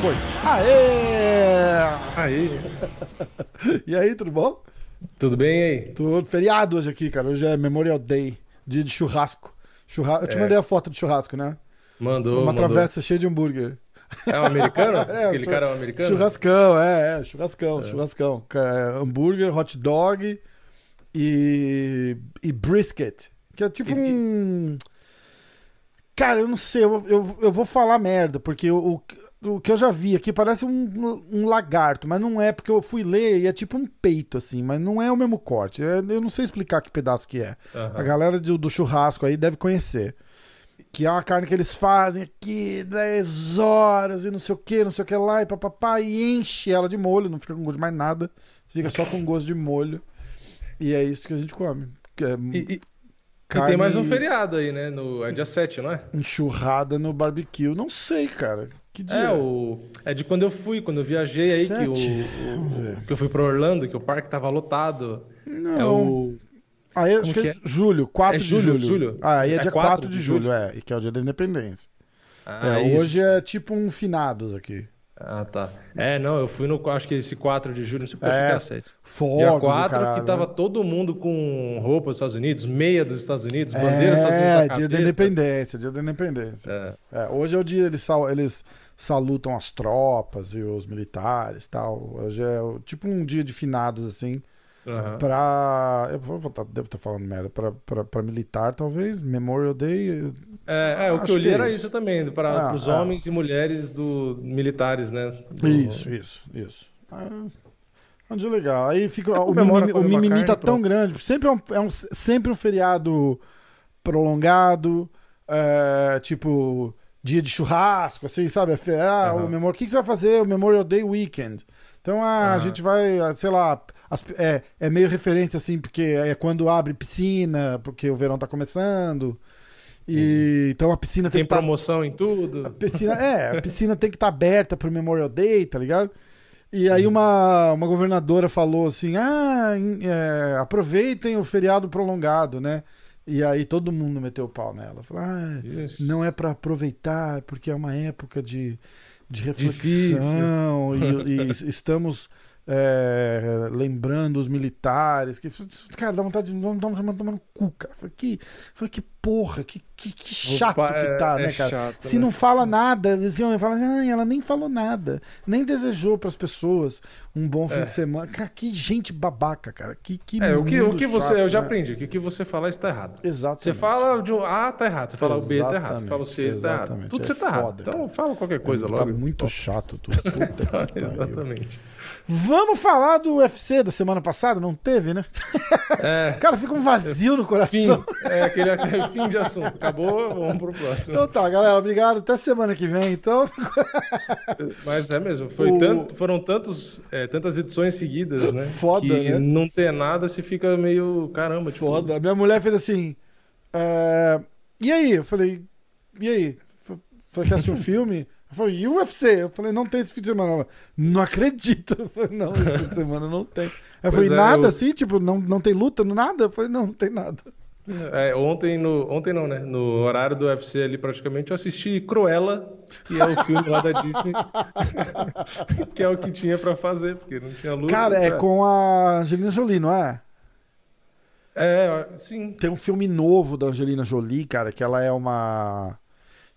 Foi. Aê! Aí. E aí, tudo bom? Tudo bem aí? Tudo feriado hoje aqui, cara. Hoje é Memorial Day, dia de churrasco. Churra... Eu te É. mandei a foto do churrasco, né? Mandou. Uma mandou. travessa cheia de hambúrguer. É um americano? É, Aquele chu- cara é um americano? Churrascão, é, é, churrascão, churrascão. É, hambúrguer, hot dog e, e brisket. Que é tipo E- um. Cara, eu não sei, eu, eu, eu vou falar merda, porque o, o, que eu já vi aqui parece um, um lagarto, mas não é, porque eu fui ler e é tipo um peito, assim, mas não é o mesmo corte. É- eu não sei explicar que pedaço que é. Aham. A galera do, do churrasco aí deve conhecer. Que é uma carne que eles fazem aqui 10 horas e não sei o que, não sei o que lá, e papapá, e enche ela de molho, não fica com gosto de mais nada, fica só com gosto de molho. E é isso que a gente come. Que é E, e- e carne tem mais um feriado aí, né? No, é dia 7, não é? enxurrada no barbecue. Não sei, cara. Que dia? É, o, é de quando eu fui, quando eu viajei aí, que, o, Sete? o- Vamos ver. que eu fui pra Orlando, que o parque tava lotado. Não. É o. Aí eu como acho que é que julho, 4 É de julho, julho. Ah, aí é, É dia 4 4 de de julho, julho? é, que é o dia da independência. Ah, É, hoje é tipo um finados aqui. Ah, tá. É, não, eu fui no. Acho que esse 4 de julho, não sei achei É, era 7. Fogos, Dia o 4, caralho, que tava né? todo mundo com roupa dos Estados Unidos, meia dos Estados Unidos, bandeira dos Estados Unidos É, dia da independência, dia da independência. É. É, hoje é o dia eles, sal- eles salutam as tropas e os militares e tal. Hoje é tipo um dia de finados, assim, aham. pra. Eu vou tá- devo estar falando merda. Pra, pra, pra militar, talvez. Memorial Day. É, é, o que eu li é era isso. isso também, para Ah, os ah. homens e mulheres do militares, né? Do- Isso, isso, isso. Ah, é um dia legal. Aí fica. O comemora mimimi, o mimimi carne, tá tão pronto. grande. Sempre é um, é um- sempre um feriado prolongado. é, tipo, dia de churrasco, assim, sabe? É Ah, Aham. o memorial, o que, que você vai fazer? O Memorial Day Weekend. Então, ah, a Aham. gente vai, ah, sei lá, as- é, é meio referência, assim, porque é quando abre piscina, porque o verão tá começando. E então a piscina tem, Tem que estar promoção em tudo. a piscina, é, a piscina tem que estar aberta pro Memorial Day, tá ligado? E aí uma, uma governadora falou assim: ah, é, aproveitem o feriado prolongado, né? E aí todo mundo meteu o pau nela. Falou, ah, não é pra aproveitar, porque é uma época de, de reflexão e, e estamos é, lembrando os militares. Que, cara, dá vontade de não tomar no cu, cara. Falei, que, falei, que porra, que, que, que chato Opa, que tá, é- né, é cara? chato, Se né? não fala nada, eles iam falar, ah, ela nem falou nada, nem desejou pras pessoas um bom fim É. de semana. Cara, que gente babaca, cara. Que, que É, o que, o que você. chato, eu já né? aprendi, que o que você falar está errado. Exatamente. Você fala de um A, tá errado. Você fala o B, tá errado. Você fala o C, tá errado. Exatamente. Tudo É você tá errado. foda, Então cara. fala qualquer coisa tá logo. muito chato tudo. Puta que pariu. Vamos falar do UFC da semana passada? Não teve, né? É, Cara, fica um vazio no fim. coração. É aquele, aquele fim de assunto. Acabou, vamos pro próximo. Então tá, galera, obrigado. Até semana que vem, então. Mas é mesmo, foi O- tanto- foram tantos, é, tantas edições seguidas, né? Foda, que né? não ter nada, se fica meio caramba, tipo, Foda. Minha mulher fez assim. é, E aí? Eu falei, e aí? Foi que assistir um filme? Falei, e UFC? Eu falei, não tem esse fim de semana. Ela, não acredito. Eu falei, não, esse fim de semana não tem. Eu Pois falei, é, nada eu- assim? Tipo, não, não tem luta, nada? Eu falei, não, não tem nada. É, ontem, no, ontem não, né? No horário do UFC ali, praticamente, eu assisti Cruella, que é o filme lá da Disney, que é o que tinha pra fazer, porque não tinha luta. Cara, é né? com a Angelina Jolie, não é? É, sim. Tem um filme novo da Angelina Jolie, cara, que ela é uma.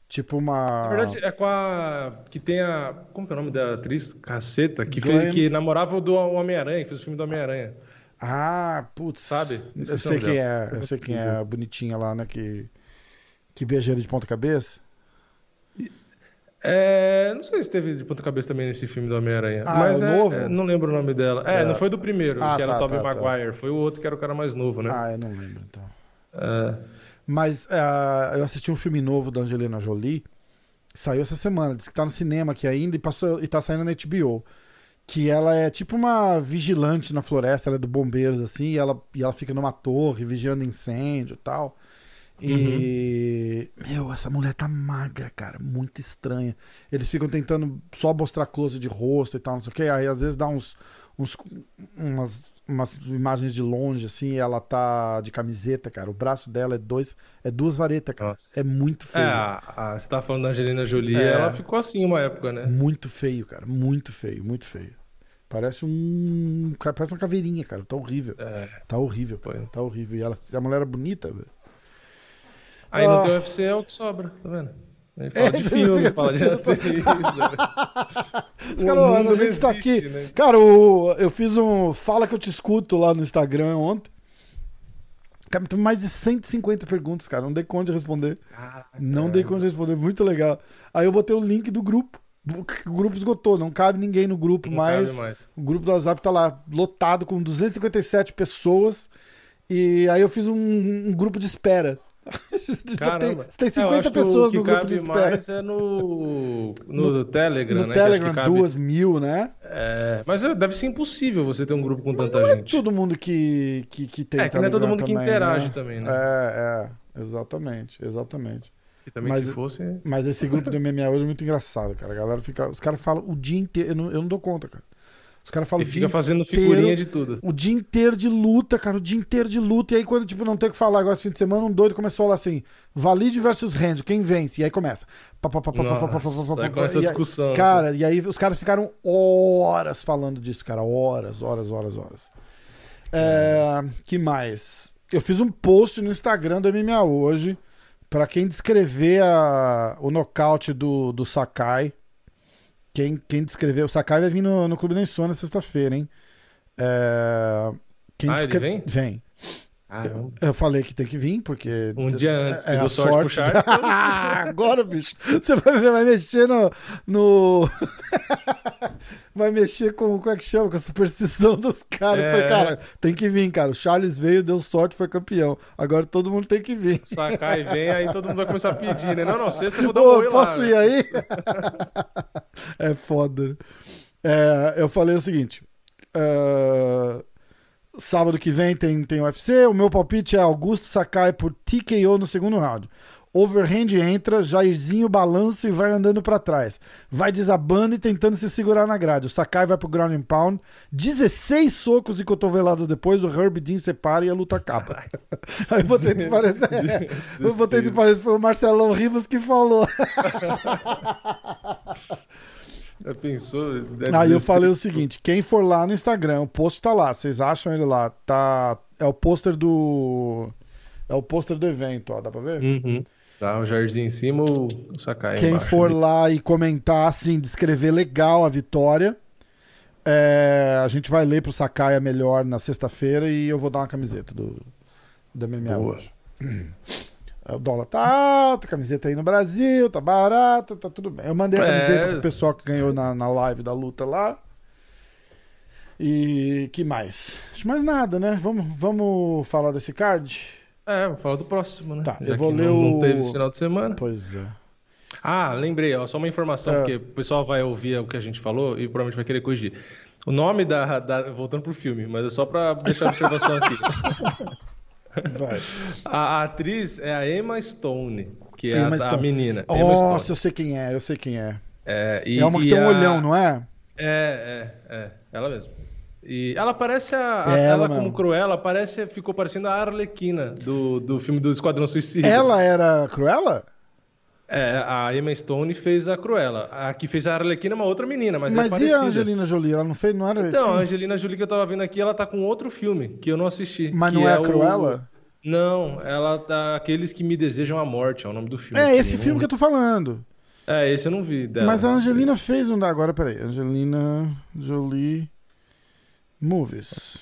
Tipo uma. Na verdade, é com a. Que tem a. Como que é o nome da atriz? Caceta, que, Glenn- fez, que namorava o do Homem-Aranha, que fez o filme do Homem-Aranha. Ah, putz. Sabe? Eu Esqueci o sei nome quem é. Eu sei quem é a bonitinha lá, né? Que, que beija ele de ponta cabeça. É, não sei se teve de ponta cabeça também nesse filme do Homem-Aranha. Ah, mas é é- novo? é, não lembro o nome dela. É, É. não foi do primeiro, Ah, que era tá, o Tobey tá, tá. Maguire. Foi o outro que era o cara mais novo, né? Ah, eu não lembro, então. É. Mas ah, eu assisti um filme novo da Angelina Jolie. Saiu essa semana. Diz que tá no cinema aqui ainda e, passou, e tá saindo na HBO. Que ela é tipo uma vigilante na floresta, ela é do bombeiros, assim, e ela, e ela fica numa torre vigiando incêndio e tal. E. Meu, essa mulher tá magra, cara. Muito estranha. Eles ficam tentando só mostrar close de rosto e tal, não sei o que. Aí às vezes dá uns. uns umas umas imagens de longe, assim, ela tá de camiseta, cara. O braço dela é dois, é duas varetas, cara. Nossa. É muito É, feio. a, a- você tá falando da Angelina Jolie, É. ela ficou assim uma época, né? Muito feio, cara. Muito feio, muito feio. Parece um. Parece uma caveirinha, cara. Tá horrível. É. Tá horrível, cara. Foi. Tá horrível. E ela, a mulher era bonita, velho. Aí Ah. no teu UFC é o que sobra, tá vendo? Aí fala É, de filme, fala de atriz. Os caras, a gente tá não aqui. existe, né? Cara, o- eu fiz um. Fala que eu te escuto lá no Instagram ontem. Cara, tem mais de 150 perguntas, cara. Não dei conta de responder. Não dei conta de responder. Muito legal. Aí eu botei o link do grupo. O grupo esgotou. Não cabe ninguém no grupo mais. mais. O grupo do WhatsApp tá lá lotado com 257 pessoas. E aí eu fiz um, um grupo de espera. Tem, Caramba. tem É, eu 50 acho que pessoas que no grupo de espera. mais é no, no, Telegram, No né? que que Telegram, cabe- duas mil, né? É, mas é, deve ser impossível você ter um grupo com tanta gente. Todo mundo que, que, que tem É, que não é todo mundo que também, interage né? também, né? É, é, exatamente, exatamente. E também mas- se fosse. Mas esse grupo do MMA hoje é muito engraçado, cara. A galera fica. Os caras falam o dia inteiro. Eu não, eu não dou conta, cara. Os caras falam E fica fazendo inteiro- figurinha de tudo. o dia inteiro de luta, cara. O dia inteiro de luta. E aí, quando tipo, não tem o que falar agora esse fim de semana, um doido começou a falar assim: Valide versus Renzo, quem vence? E aí começa. Pá, pá, pá, Nossa, aí começa a aí- discussão. Cara, e aí os caras ficaram horas falando disso, cara. Horas, horas, horas, horas. É, que mais? Eu fiz um post no Instagram do MMA hoje pra quem descrever a- o nocaute do, do Sakai. Quem, quem descrever. O Sakai vai vir no, no Clube da Insônia sexta-feira, hein? É, quem Ah, ele descre- vem? Vem. Ah, não. Eu falei que tem que vir, porque. Um dia antes, é pediu a sorte pro sorte. Charles. então- Agora, bicho, você vai, vai mexer no. no... vai mexer com. Como é que chama? Com a superstição dos caras. Eu falei, É. cara, tem que vir, cara. O Charles veio, deu sorte, foi campeão. Agora todo mundo tem que vir. Sakai vem, aí todo mundo vai começar a pedir, né? Não, não, sexta eu vou dar um Ô, oi lá. posso né? ir aí? é foda. né? É, eu falei o seguinte. é, sábado que vem tem, tem UFC. O meu palpite é Augusto Sakai por TKO no segundo round. Overhand entra, Jairzinho balança e vai andando pra trás. Vai desabando e tentando se segurar na grade. O Sakai vai pro ground and pound. 16 socos e cotoveladas depois, o Herb Dean separa e a luta acaba. Aí eu botei de parecer. Eu botei de parecer, foi o Marcelão Rivas que falou. Já pensou? É Aí eu 16. falei o seguinte: quem for lá no Instagram, o post tá lá. Vocês acham ele lá? Tá. É o pôster do. É o pôster do evento, ó. Dá pra ver? Uhum. Tá, o Jairzinho em cima, o o Sakai Quem embaixo. for lá e comentar, assim, descrever legal a vitória, é, a gente vai ler pro Sacaia melhor na sexta-feira e eu vou dar uma camiseta do, do MMA Boa. hoje. É, O dólar tá alto, a camiseta aí no Brasil, tá barata, tá tudo bem. Eu mandei a É. camiseta pro pessoal que ganhou na, na live da luta lá. E que mais? Acho mais nada, né? Vamos, vamos falar desse card? É, vou falar do próximo, né? Tá, Já eu vou ler não, o- não teve esse final de semana. Pois é. Ah, lembrei, ó, só uma informação, É. porque o pessoal vai ouvir o que a gente falou e provavelmente vai querer corrigir. O nome da, da- Voltando pro filme, mas é só pra deixar a observação aqui. Vai. A, a atriz é a Emma Stone, que é Emma a, a Stone. menina. Emma Nossa, Stone. eu sei quem é, eu sei quem é. É, e- é uma que tem um a- olhão, não é? É, é, é, ela mesma. E ela parece a. a- É ela ela, como. Cruella, parece, ficou parecendo a Arlequina do, do filme do Esquadrão Suicida. Ela era Cruella? É, a Emma Stone fez a Cruella. A que fez a Arlequina é uma outra menina, mas, Mas, é e parecida. a Angelina Jolie? Ela não fez, não era Então, a esse? Angelina Jolie que eu tava vendo aqui, ela tá com outro filme que eu não assisti. Mas não é a o- Cruella? Não, ela tá. Aqueles que me desejam a morte, é o nome do filme. É esse filme que eu tô falando. É, esse eu não vi dela. Mas a Angelina fez um. Agora, peraí. Angelina Jolie Movies.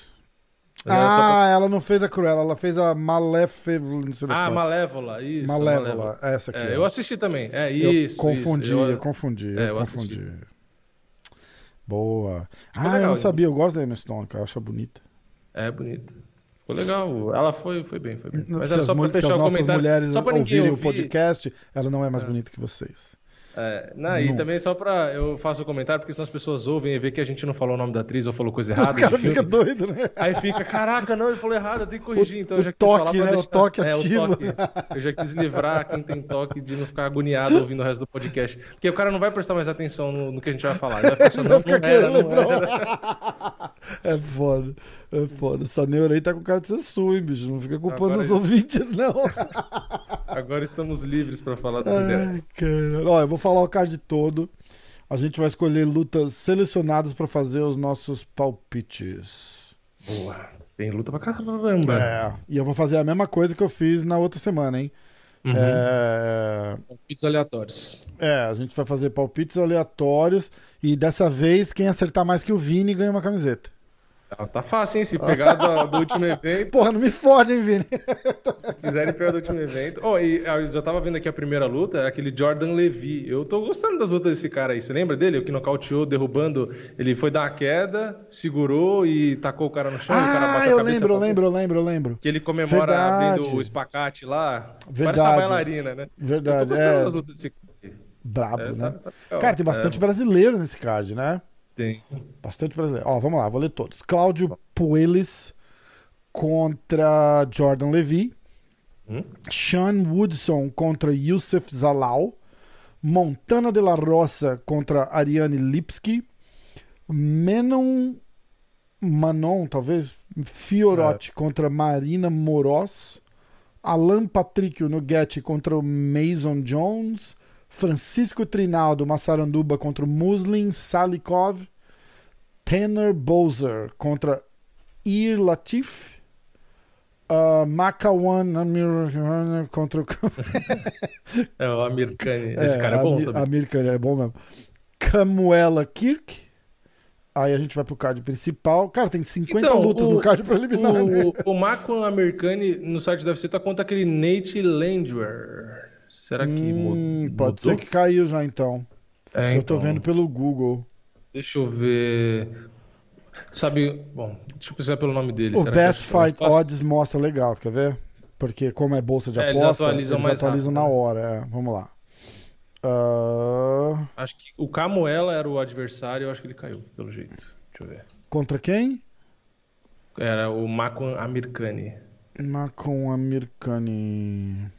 Era só pra- Ah, ela não fez a Cruella, ela fez a. Não sei das Ah, quantas. Malévola, isso. Malévola, essa aqui. É, eu assisti também. É, Eu isso. confundi, isso. eu, confundi, É, eu eu confundi. assisti. Boa. Ficou ah, eu legal, não hein? sabia, eu gosto da Emma Stone, cara, eu acho bonita. É bonita. Ficou legal. Ela foi, foi bem, foi bem. Mas se era as, só pra mul- se as o nossas mulheres só ouvirem o ouvir. podcast, ela não é mais bonita que vocês. É, não, e também só pra. Eu faço o comentário, porque senão as pessoas ouvem e vê que a gente não falou o nome da atriz ou falou coisa errada. o cara fica doido, né? Aí fica, caraca, não, ele falou errado, eu tenho que corrigir. O- então o eu já quis toque, falar pra né? O deixar- toque é, ativo. O toque. Eu já quis livrar quem tem toque de não ficar agoniado ouvindo o resto do podcast. Porque o cara não vai prestar mais atenção no, no que a gente vai falar. Ele vai ficar só, Vai não, não era, não era. É foda. É foda. Essa neura aí tá com cara de ser sua, hein, bicho? Não fica culpando Agora os é- ouvintes, não. Agora estamos livres pra falar do Ai. Ó, eu vou falar o card todo. A gente vai escolher lutas selecionadas pra fazer os nossos palpites. Boa. Tem luta pra caramba. É. E eu vou fazer a mesma coisa que eu fiz na outra semana, hein? Uhum. É... Palpites aleatórios. é, a gente vai fazer palpites aleatórios. E dessa vez, quem acertar mais que o Vini ganha uma camiseta. Ah, Tá fácil, hein? Se pegar do, do último evento, Porra, não me fode, hein, Vini? se quiserem pegar do último evento. Oh, e ah, eu já tava vendo aqui a primeira luta, é aquele Jordan Levy. Eu tô gostando das lutas desse cara aí. Você lembra dele? O que nocauteou, derrubando. Ele foi dar uma queda, segurou e tacou o cara no chão. e o cara Ah, bateu a eu cabeça lembro, eu lembro, eu lembro, eu lembro. Que ele comemora Verdade. abrindo o espacate lá. Parece Verdade. uma bailarina, né? Eu tô Verdade, gostando é das lutas desse cara. aí. brabo, É, né? tá- tá legal. Cara, tem bastante É, brasileiro nesse card, né? Tem. Bastante brasileiro. Ó, vamos lá, vou ler todos. Cláudio Puelis contra Jordan Levy. Hum? Sean Woodson contra Youssef Zalal. Montana de la Roça contra Ariane Lipski. Menon Manon, talvez. Fiorotti contra Marina Moroz. Alan Patricio Nugget contra o Mason Jones. Francisco Trinaldo Massaranduba contra o Muslin Salikov. Tanner Bowser contra Ir Latif. Uh, Makawan Amir contra o. É o Amir Khan. Esse É, cara é bom Amir, também. Amir Khan é bom mesmo. Camuela Kirk. Aí a gente vai pro card principal. Cara, tem 50 Então, lutas o- no card preliminar. né? O, o Marco Americani no site da UFC tá contra aquele Nate Landwehr. Será que Hum, mudou? pode ser que caiu já então. É, Eu tô então, vendo pelo Google. Deixa eu ver. Sabe, bom, deixa eu pensar pelo nome dele. O Será Best é Fight? Odds mostra legal, quer ver? Porque como é bolsa de É, eles aposta, atualizam eles atualizam rápido, na né? hora. É. Vamos lá. Ah, Acho que o Camuela era o adversário, eu acho que ele caiu, pelo jeito. Deixa eu ver. contra quem? Era o Makwan Americani. Macon Americani.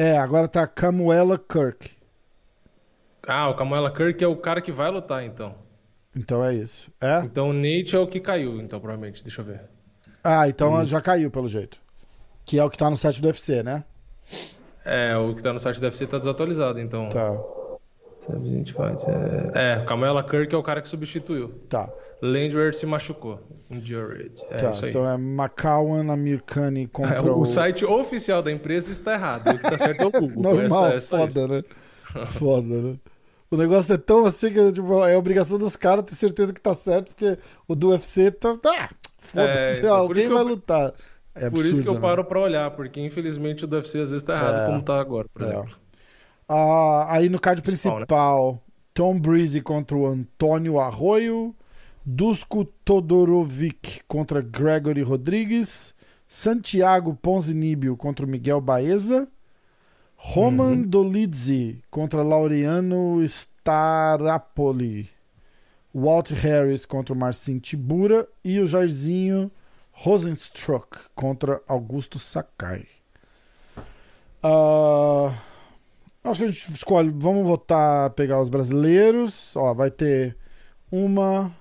É, agora tá Camuela Kirk. Ah, o Camuela Kirk é o cara que vai lutar, então. Então é isso. É? Então o Nate é o que caiu, então, provavelmente. Deixa eu ver. Ah, então já caiu pelo jeito. Que é o que tá no site do UFC, né? É, o que tá no site da UFC tá desatualizado, então. Tá. É, é Camuela Kirk é o cara que substituiu. tá. Landwehr se machucou. Injured. É tá. isso aí. Então é Macawan Americani contra o... o site oficial da empresa está errado. O que tá certo é o Google. Normal, É só- é foda, isso. né? Foda, né? O negócio é tão assim que tipo, é obrigação dos caras ter certeza que tá certo, porque o do UFC tá. tá foda-se, É, então, alguém vai eu- lutar. É Por isso que eu absurdo, né? paro pra olhar, porque infelizmente o do UFC às vezes tá errado, É. como tá agora, por É. exemplo. Ah, aí no card Principal, principal, né? Tom Breeze contra o Antônio Arroio, Dusko Todorovic contra Gregory Rodrigues, Santiago Ponzinibbio contra Miguel Baeza, Roman Uhum. Dolidze contra Laureano Starapoli, Walt Harris contra Marcin Tibura e o Jairzinho Rosenstruck contra Augusto Sakai. Ah, acho que a gente escolhe. Vamos votar, pegar os brasileiros. Ó, vai ter uma,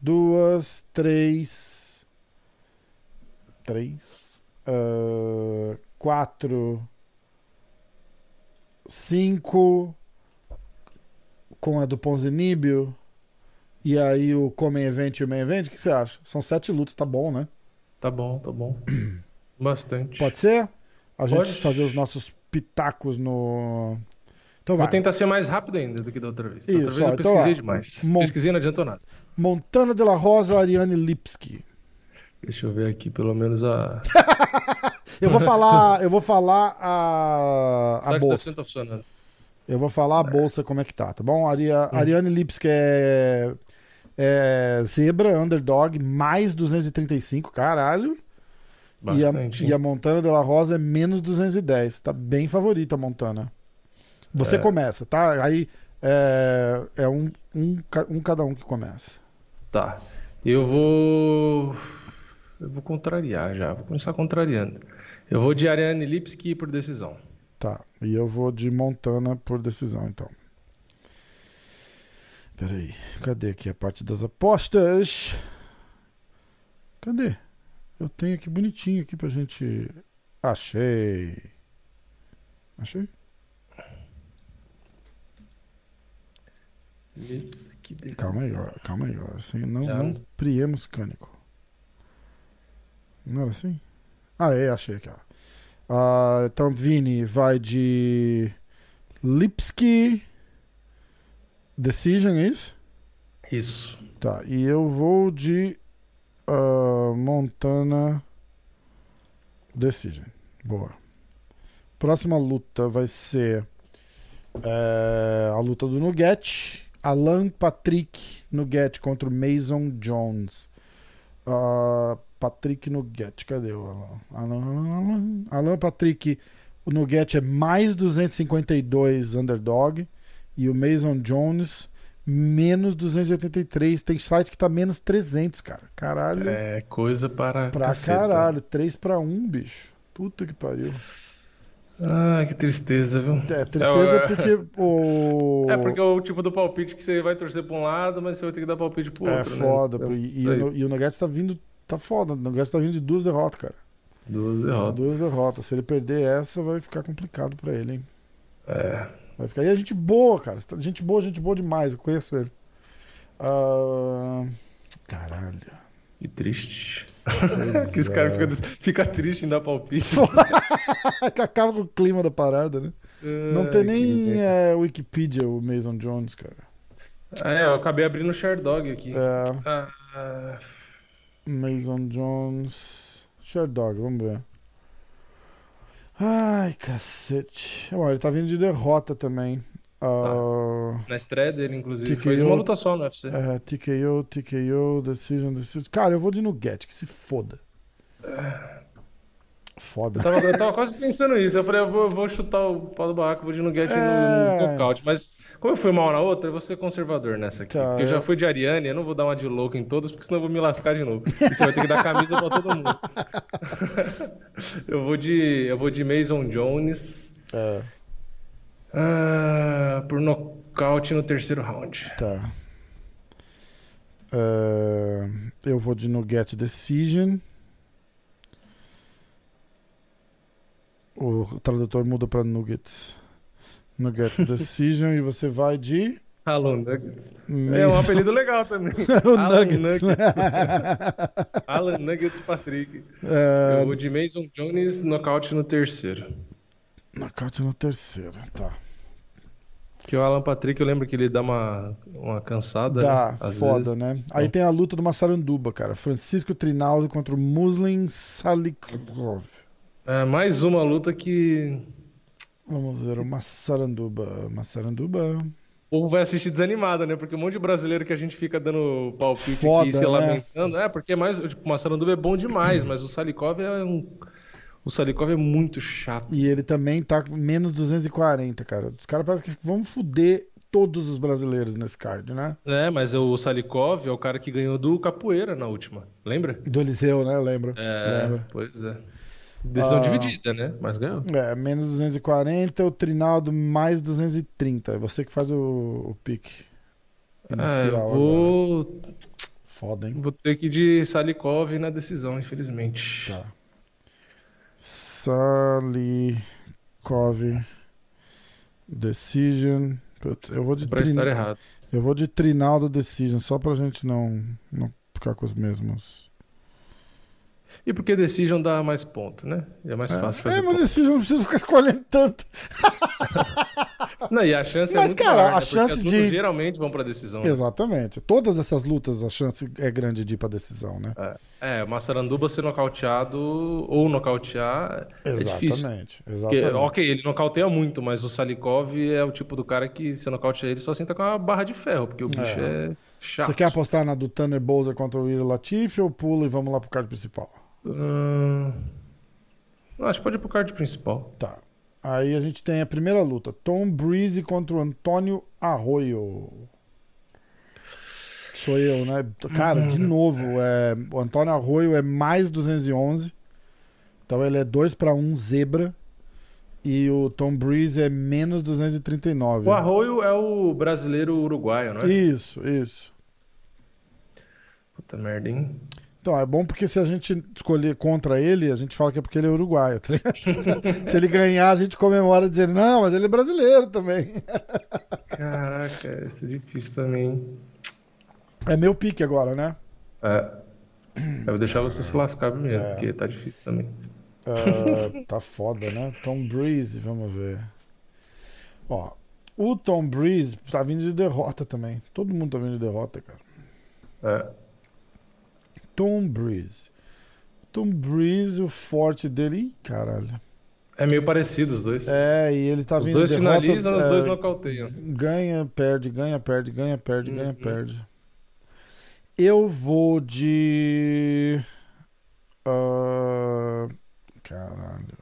duas, três, três, ah, quatro, cinco, com a do Ponzinibbio. E aí o Come Event e o Main Event, o que você acha? São sete lutas, tá bom, né? Tá bom, tá bom. Bastante. Pode ser? A gente Pode. fazer os nossos pitacos no. Então Vou vai. tentar ser mais rápido ainda do que da outra vez. Da outra Isso, vez ó, eu então, pesquisei ó, demais. mon- Pesquisei não adiantou nada. Montana de la Rosa, Ariane Lipski. Deixa eu ver aqui pelo menos a. Eu vou falar, eu vou falar a, a deve bolsa. tá funcionando. Eu vou falar a bolsa como é que tá, tá bom? Aria, Ariane Lipski é, é zebra, underdog, mais 235, caralho. E a, Bastante. e a Montana de la Rosa é menos 210. Tá bem favorita a Montana. Você É. começa, tá? Aí é, é um, um, um cada um que começa. Tá. Eu vou. Eu vou contrariar já. Vou começar contrariando. Eu vou de Ariane Lipski por decisão. Tá. E eu vou de Montana por decisão, então. Peraí. Cadê aqui a parte das apostas? Cadê? Eu tenho aqui bonitinho aqui pra gente. Achei. Achei? Lipski Calma aí, ó, calma aí, ó. Assim, não, Já. não priemos cânico. Não era assim? Ah, é, achei aqui, ó. Ah, então, Vini vai de Lipski Decision, é isso? Isso. Tá, e eu vou de ah, Montana Decision. Boa. Próxima luta vai ser é, a luta do Nugget. Alan Patrick Nugget contra o Mason Jones. Ah, Patrick Nugget, cadê o Alan? Alan, Alan, Alan. Patrick, o Nugget é mais 252 underdog. E o Mason Jones, menos 283. Tem site que tá menos 300, cara. Caralho. É coisa para. Pra caceta. caralho, 3 pra 1, bicho. Puta que pariu. Ah, que tristeza, viu? É, tristeza É, porque o. É porque é o tipo do palpite que você vai torcer pra um lado, mas você vai ter que dar palpite pro É outro, foda. né? pô, Então, e, isso aí. o, e o Nuggets tá vindo. Tá foda. O Nuggets tá vindo de duas derrotas, cara. Duas derrotas. Duas derrotas. Se ele perder essa, vai ficar complicado pra ele, hein? É. Vai ficar. E a gente boa, cara. Gente boa, gente boa demais. Eu conheço ele. Ah, Caralho. Que triste. Que esse cara é. fica, fica triste em dar palpite. Que Acaba com o clima da parada, né? Não tem nem é, Wikipedia o Mason Jones, cara. Ah, é, eu acabei abrindo o Shardog aqui. É, Ah, Mason Jones. Sherdog, vamos ver. Ai, cacete. Ó, ele tá vindo de derrota também. Ah, na estreia dele, inclusive. TKO. Fez uma luta só no UFC. é, TKO, TKO, Decision, Decision. Cara, eu vou de Nugget, que se foda. Foda. Eu tava, eu tava quase pensando isso. Eu falei, eu vou, eu vou chutar o pau do barraco, vou de Nugget É. no, no nocaute. Mas como eu fui mal na outra, eu vou ser conservador nessa aqui. Tá, porque eu já fui de Ariane, eu não vou dar uma de louco em todas, porque senão eu vou me lascar de novo. E você vai ter que dar camisa pra todo mundo. eu vou de. Eu vou de Mason Jones. É, ah, por nocaute no terceiro round. tá. É, eu vou de Nugget Decision. O tradutor muda pra Nuggets. Nuggets Decision e você vai de. Alan Nuggets. É um Mason- apelido legal também. o Alan Nuggets. Alan Nuggets Patrick. É, Eu vou de Mason Jones, nocaute no terceiro. Nocaute no terceiro, tá. Que o Alan Patrick, eu lembro que ele dá uma, uma cansada, Dá, né? Foda, vezes. né? Aí tem a luta do Massaranduba, cara. Francisco Trinaldo contra o Muslim Salikov. É, mais uma luta que Vamos ver, o Massaranduba. Massaranduba. o povo vai assistir desanimado, né? Porque um monte de brasileiro que a gente fica dando palpite Foda, aqui, se né? lamentando. É, porque é mais. Tipo, o Massaranduba é bom demais, mas o Salikov é um. O Salikov é muito chato. E ele também tá com menos 240, cara. Os caras parecem que vão fuder todos os brasileiros nesse card, né? É, mas o Salikov é o cara que ganhou do Capoeira na última. Lembra? Do Eliseu, né? Lembro. É, Lembro. pois é. Decisão Ah. dividida, né? Mas ganhou. É, menos 240, o Trinaldo mais 230. É você que faz o, o pique Ah, inicial eu agora. vou, Foda, hein? vou ter que ir de Salikov na decisão, infelizmente. Tá. Salikov Decision. Eu vou de Pra Trin- estar errado. Eu vou de Trinaldo Decision, só pra gente não, não ficar com os mesmos. E porque Decision dá mais ponto, né? É mais fácil fazer é, mas ponto. Decision não precisa ficar escolhendo tanto. Não, e a chance é Mas, muito cara, maior, a né? Chance de- geralmente vão pra decisão. né? Exatamente. Todas essas lutas, a chance é grande de ir pra decisão, né? É, o Massaranduba ser nocauteado ou nocautear é difícil. Exatamente. Porque, Exatamente. ok, ele nocauteia muito, mas o Salikov é o tipo do cara que se nocauteia ele só senta com uma barra de ferro, porque o bicho É. é, chato. Você quer apostar na do Tanner Bowser contra o Will Latifi ou pula e vamos lá pro card principal? Hum, Acho que pode ir pro card principal. Tá. Aí a gente tem a primeira luta: Tom Breeze contra o Antônio Arroyo. Sou eu, né? Cara, de novo, é, o Antônio Arroyo é mais 211. Então ele é 2 para 1 zebra. E o Tom Breeze é menos 239. O Arroio é o brasileiro uruguaio, não é? Isso, isso. Puta merda, hein? Então, é bom porque se a gente escolher contra ele, a gente fala que é porque ele é uruguaio. Tá se, ele ganhar, a gente comemora dizendo, não, mas ele é brasileiro também. Caraca, isso é difícil também. É meu pique agora, né? É. Eu vou deixar você se lascar primeiro, é. porque tá difícil também. Uh, tá foda, né? Tom Breeze, vamos ver. Ó, o Tom Breeze tá vindo de derrota também. Todo mundo tá vindo de derrota, cara. É. Tom Breeze. Tom Breeze, o forte dele. Ih, caralho. É meio parecido os dois. É, e ele tá os vindo derrota. Os dois finalizam, é, os dois nocauteiam. Ganha, perde, ganha, perde, ganha, perde, uhum. ganha, perde. Eu vou de. Uh, caralho.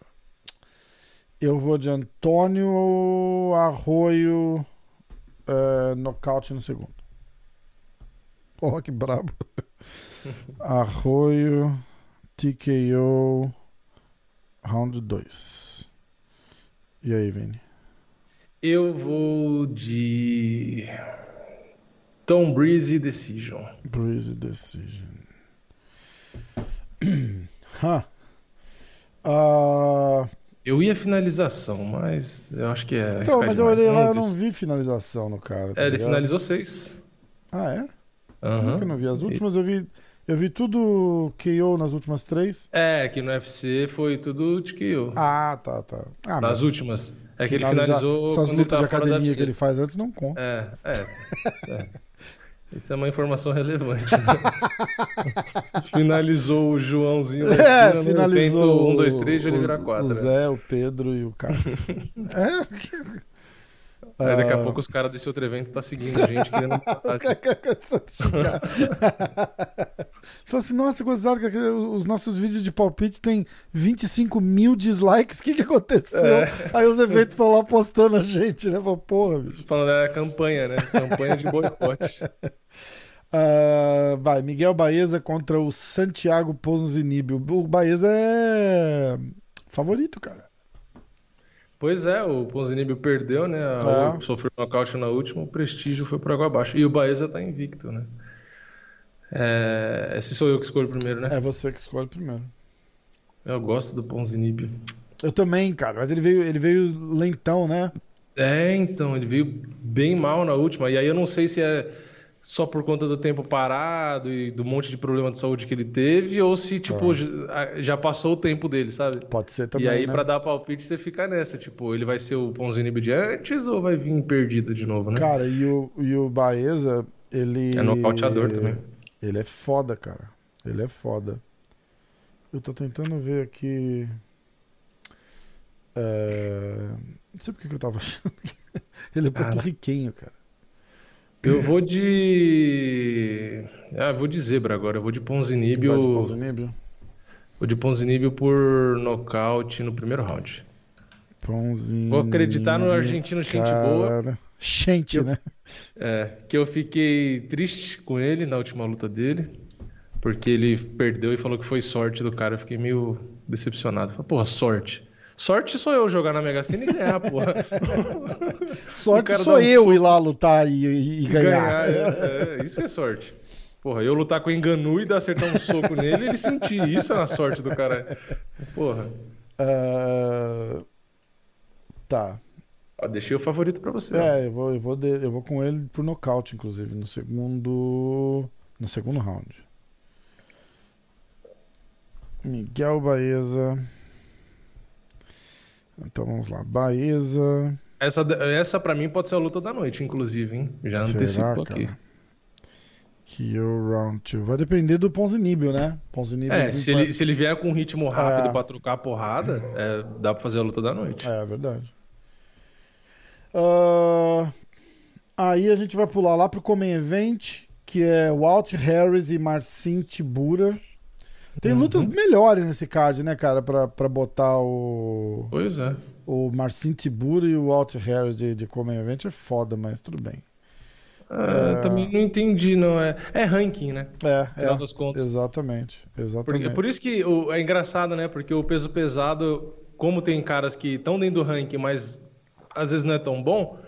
Eu vou de Antônio Arroio uh, nocaute no segundo. Porra, que brabo. Arroio TKO round 2. E aí, Vini? Eu vou de Tom Breezy Decision. Breezy Decision. Uh... Eu ia finalização, mas eu acho que é. Então, mas eu olhei lá, eu não vi finalização no cara. Tá é, ele finalizou seis. Ah, é? Uhum. Eu não vi. As últimas eu vi. Eu vi tudo KO nas últimas três. É, que no UFC foi tudo de KO. Ah, tá, tá. Ah, nas últimas. É que ele finalizou. Essas lutas de academia que ele faz antes não conta. É, é. é. Isso é uma informação relevante. Né? finalizou o Joãozinho é, finalizou um, dois, três, já ele vira quatro. O Zé, o Pedro e o cara. é, Aí daqui a ah. pouco os caras desse outro evento tá seguindo a gente, querendo caras Fala assim, nossa, gozado, os nossos vídeos de palpite tem 25 mil dislikes, o que que aconteceu? É. Aí os eventos estão lá postando a gente, né? Fala, porra, bicho. Falando, é campanha, né? Campanha de boicote. Uh, vai, Miguel Baeza contra o Santiago Ponzinibio. O Baeza é favorito, cara. Pois é, o Ponzinibbio perdeu, né? É. Sofreu nocaute na última, o prestígio foi por água abaixo. E o Baeza tá invicto, né? É... Esse sou eu que escolho primeiro, né? É você que escolhe primeiro. Eu gosto do Ponzinibbio. Eu também, cara, mas ele veio, ele veio lentão, né? É, então, ele veio bem mal na última. E aí eu não sei se é só por conta do tempo parado e do monte de problema de saúde que ele teve, ou se, tipo, é. já passou o tempo dele, sabe? Pode ser também. E aí, né? pra dar palpite, você fica nessa, tipo, ele vai ser o Ponzinibbio de antes ou vai vir perdido de novo, né? Cara, e o, e o Baeza, ele. É nocauteador também. Ele é foda, cara. Ele é foda. Eu tô tentando ver aqui. É... Não sei porque que eu tava achando. ele é porto-riquenho, cara. Eu vou de. Ah, vou de zebra agora. Eu vou de Ponzinibio. Vai de Ponzinibio? Vou de Ponzinibio por nocaute no primeiro round. Ponzinibio. Vou acreditar no argentino gente boa. Gente, né? É, que eu fiquei triste com ele na última luta dele. Porque ele perdeu e falou que foi sorte do cara. Eu fiquei meio decepcionado. Falei, porra, sorte. Sorte sou eu jogar na Mega Sena e ganhar, porra. sorte sou um eu ir lá lutar e, e ganhar. ganhar é, é, isso é sorte. Porra, eu lutar com o Enganu e dar acertar um soco nele ele sentir. Isso é na sorte do cara. Porra. Uh... Tá. Deixei o favorito para você. É, eu vou, eu, vou de, eu vou com ele por nocaute, inclusive, no segundo. No segundo round. Miguel Baeza. Então vamos lá. Baeza. Essa, essa para mim pode ser a luta da noite, inclusive, hein? Já Será, antecipo aqui. Cara? o Round 2. Vai depender do Ponzinibio, né? Ponzinibio é, se ele, se ele vier com um ritmo rápido é. pra trocar a porrada, é, dá pra fazer a luta da noite. É, é verdade. Uh, aí a gente vai pular lá pro Comen Event, que é Walt Harris e Marcin Tibura. Tem uhum. lutas melhores nesse card, né, cara, pra, pra botar o. Pois é. O Marcin Tibura e o Walt Harris de, de Comen Event é foda, mas tudo bem. Ah, é... Também não entendi, não. É, é ranking, né? É, Final é. das contas. Exatamente. Exatamente. Porque, por isso que o, é engraçado, né? Porque o peso pesado, como tem caras que estão dentro do ranking, mas às vezes não é tão bom,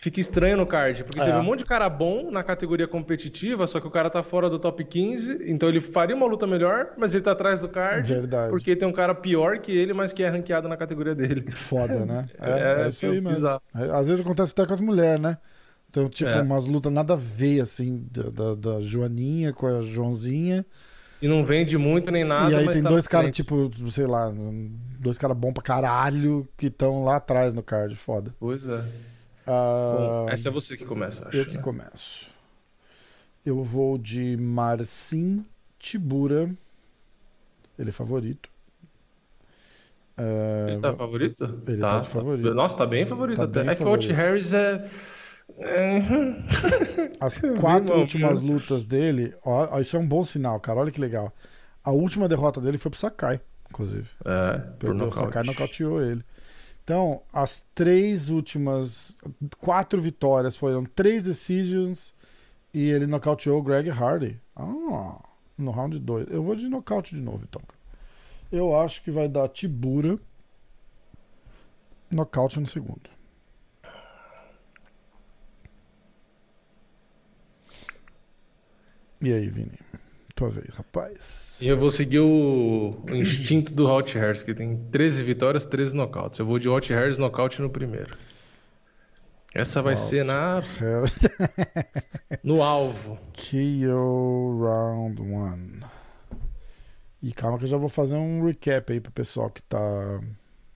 fica estranho no card, porque É. você vê um monte de cara bom na categoria competitiva, só que o cara tá fora do top 15, então ele faria uma luta melhor, mas ele tá atrás do card, Verdade. porque tem um cara pior que ele, mas que é ranqueado na categoria dele. Foda, né? É, É, é isso aí mesmo. bizarro. É, Às vezes acontece até com as mulheres, né? Então, tipo, É. umas lutas nada a ver, assim, da, da, da Joaninha com a Joãozinha. E não vende muito nem nada, e aí mas tem tá dois caras, tipo, sei lá, dois caras bons pra caralho que estão lá atrás no card, foda. Pois é. Ah, Bom, essa é você que começa, acho. eu que né? começo. Eu vou de Marcin Tibura. Ele é favorito. Ah, Ele tá favorito? Ele tá de favorito. Nossa, tá bem favorito Tá até. bem é que o favorito. Harris é. é... As quatro últimas lutas dele, ó, isso é um bom sinal, cara. Olha que legal. A última derrota dele foi pro Sakai, inclusive. É, Perdeu o. Sakai nocauteou ele. Então, as três últimas. Quatro vitórias foram três decisions e ele nocauteou o Greg Hardy. Ah, no round 2. Eu vou de nocaute de novo, então. Eu acho que vai dar Tibura. Nocaute no segundo. E aí, Vini? Tua vez, rapaz. E eu vou seguir o, o instinto do Hot Harris, que tem 13 vitórias, 13 nocautes. Eu vou de Hot Harris nocaute no primeiro. Essa vai ser na, no alvo. KO Round 1. E calma que eu já vou fazer um recap aí pro pessoal que tá.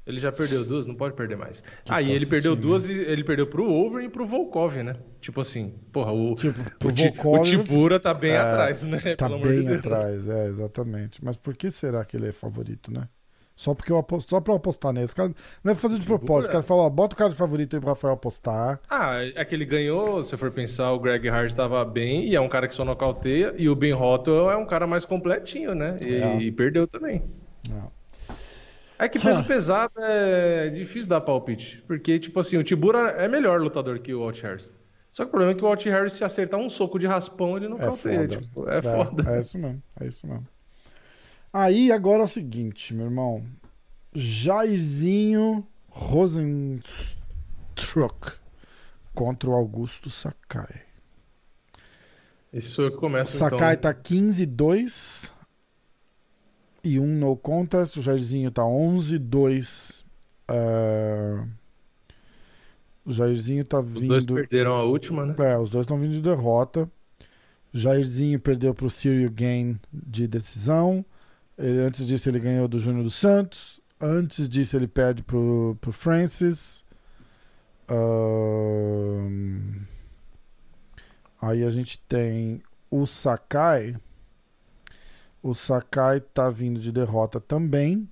Ele já perdeu duas, não pode perder mais. Que ah, ele perdeu assistindo. duas e ele perdeu pro Over e pro Volkov, né? Tipo assim, porra, o, Tipo, o, Volkov, o Tibura tá bem É, atrás, né? Tá Pelo amor de bem Deus. atrás, é, exatamente. Mas por que será que ele é favorito, né? Só porque eu aposto, só pra eu apostar nele. Os caras não é fazer de propósito. Os caras falam, ó, bota o cara de favorito aí pro Rafael apostar. Ah, é que ele ganhou, se for pensar, o Greg Hart estava bem e é um cara que só nocauteia, e o Ben Rothwell é um cara mais completinho, né? E, É. e perdeu também. Não. É que peso Huh. pesado é difícil dar palpite, porque, tipo assim, o Tibura é melhor lutador que o Walt Harris. Só que o problema é que o Walt Harris, se acertar um soco de raspão, ele É nocauteia. foda. tipo, é foda. É, isso mesmo, é isso mesmo. Aí agora é o seguinte, meu irmão. Jairzinho Rosenstruck contra o Augusto Sakai. Esse sou eu que começo, Sakai então. tá 15-2 e um no contest. O Jairzinho tá 11-2. É, O Jairzinho tá Os dois vindo. perderam a última, né? É, os dois estão vindo de derrota. Jairzinho perdeu pro Cyril Gain de decisão. Ele- antes disso, ele ganhou do Júnior dos Santos. Antes disso, ele perde pro, pro Francis. Ahn, Aí a gente tem o Sakai. O Sakai tá vindo de derrota também.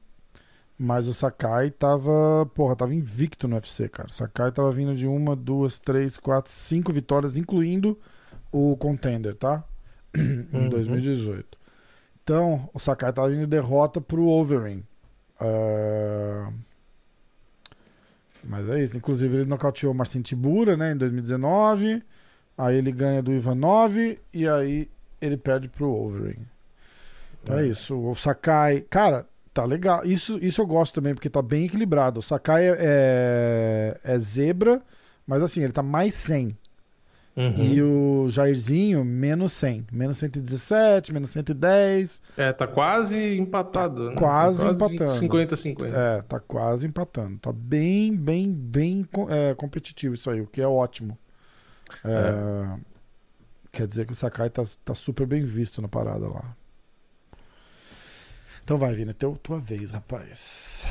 Mas o Sakai tava. Porra, tava invicto no UFC, cara. O Sakai tava vindo de uma, duas, três, quatro, cinco vitórias, incluindo o Contender, tá? em Uhum. 2018. Então, o Sakai tava vindo de derrota pro Overeem. Ah, Mas é isso. Inclusive, ele nocauteou o Marcin Tibura, né, em 2019. Aí ele ganha do Ivanov e aí ele perde pro Overeem. É. É. isso. O Sakai, cara, tá legal. Isso, isso eu gosto também, porque tá bem equilibrado. O Sakai é, é, é zebra, mas assim, ele tá mais 100. Uhum. E o Jairzinho, menos 100. Menos 117, menos 110. É, tá quase empatado. né? Quase Tá empatando. 50-50. É, tá quase empatando. Tá bem, bem, bem é, competitivo isso aí, o que é ótimo. É, Quer dizer que o Sakai tá, tá super bem visto na parada lá. Então vai, Vini, teu, tua vez, rapaz.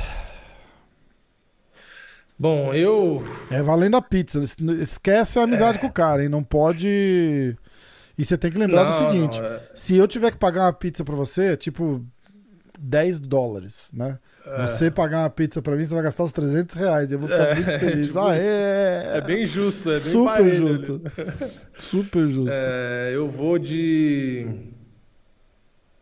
Bom, eu. É valendo a pizza. es- Esquece a amizade com o cara, hein? Não pode. E você tem que lembrar do Não, seguinte: não, é- se eu tiver que pagar uma pizza pra você, é tipo 10 dólares, né? é, Você pagar uma pizza pra mim, você vai gastar os 300 reais. Eu vou ficar É, muito feliz. tipo ah, é, é bem justo, é bem super justo. Super justo. É, eu vou de.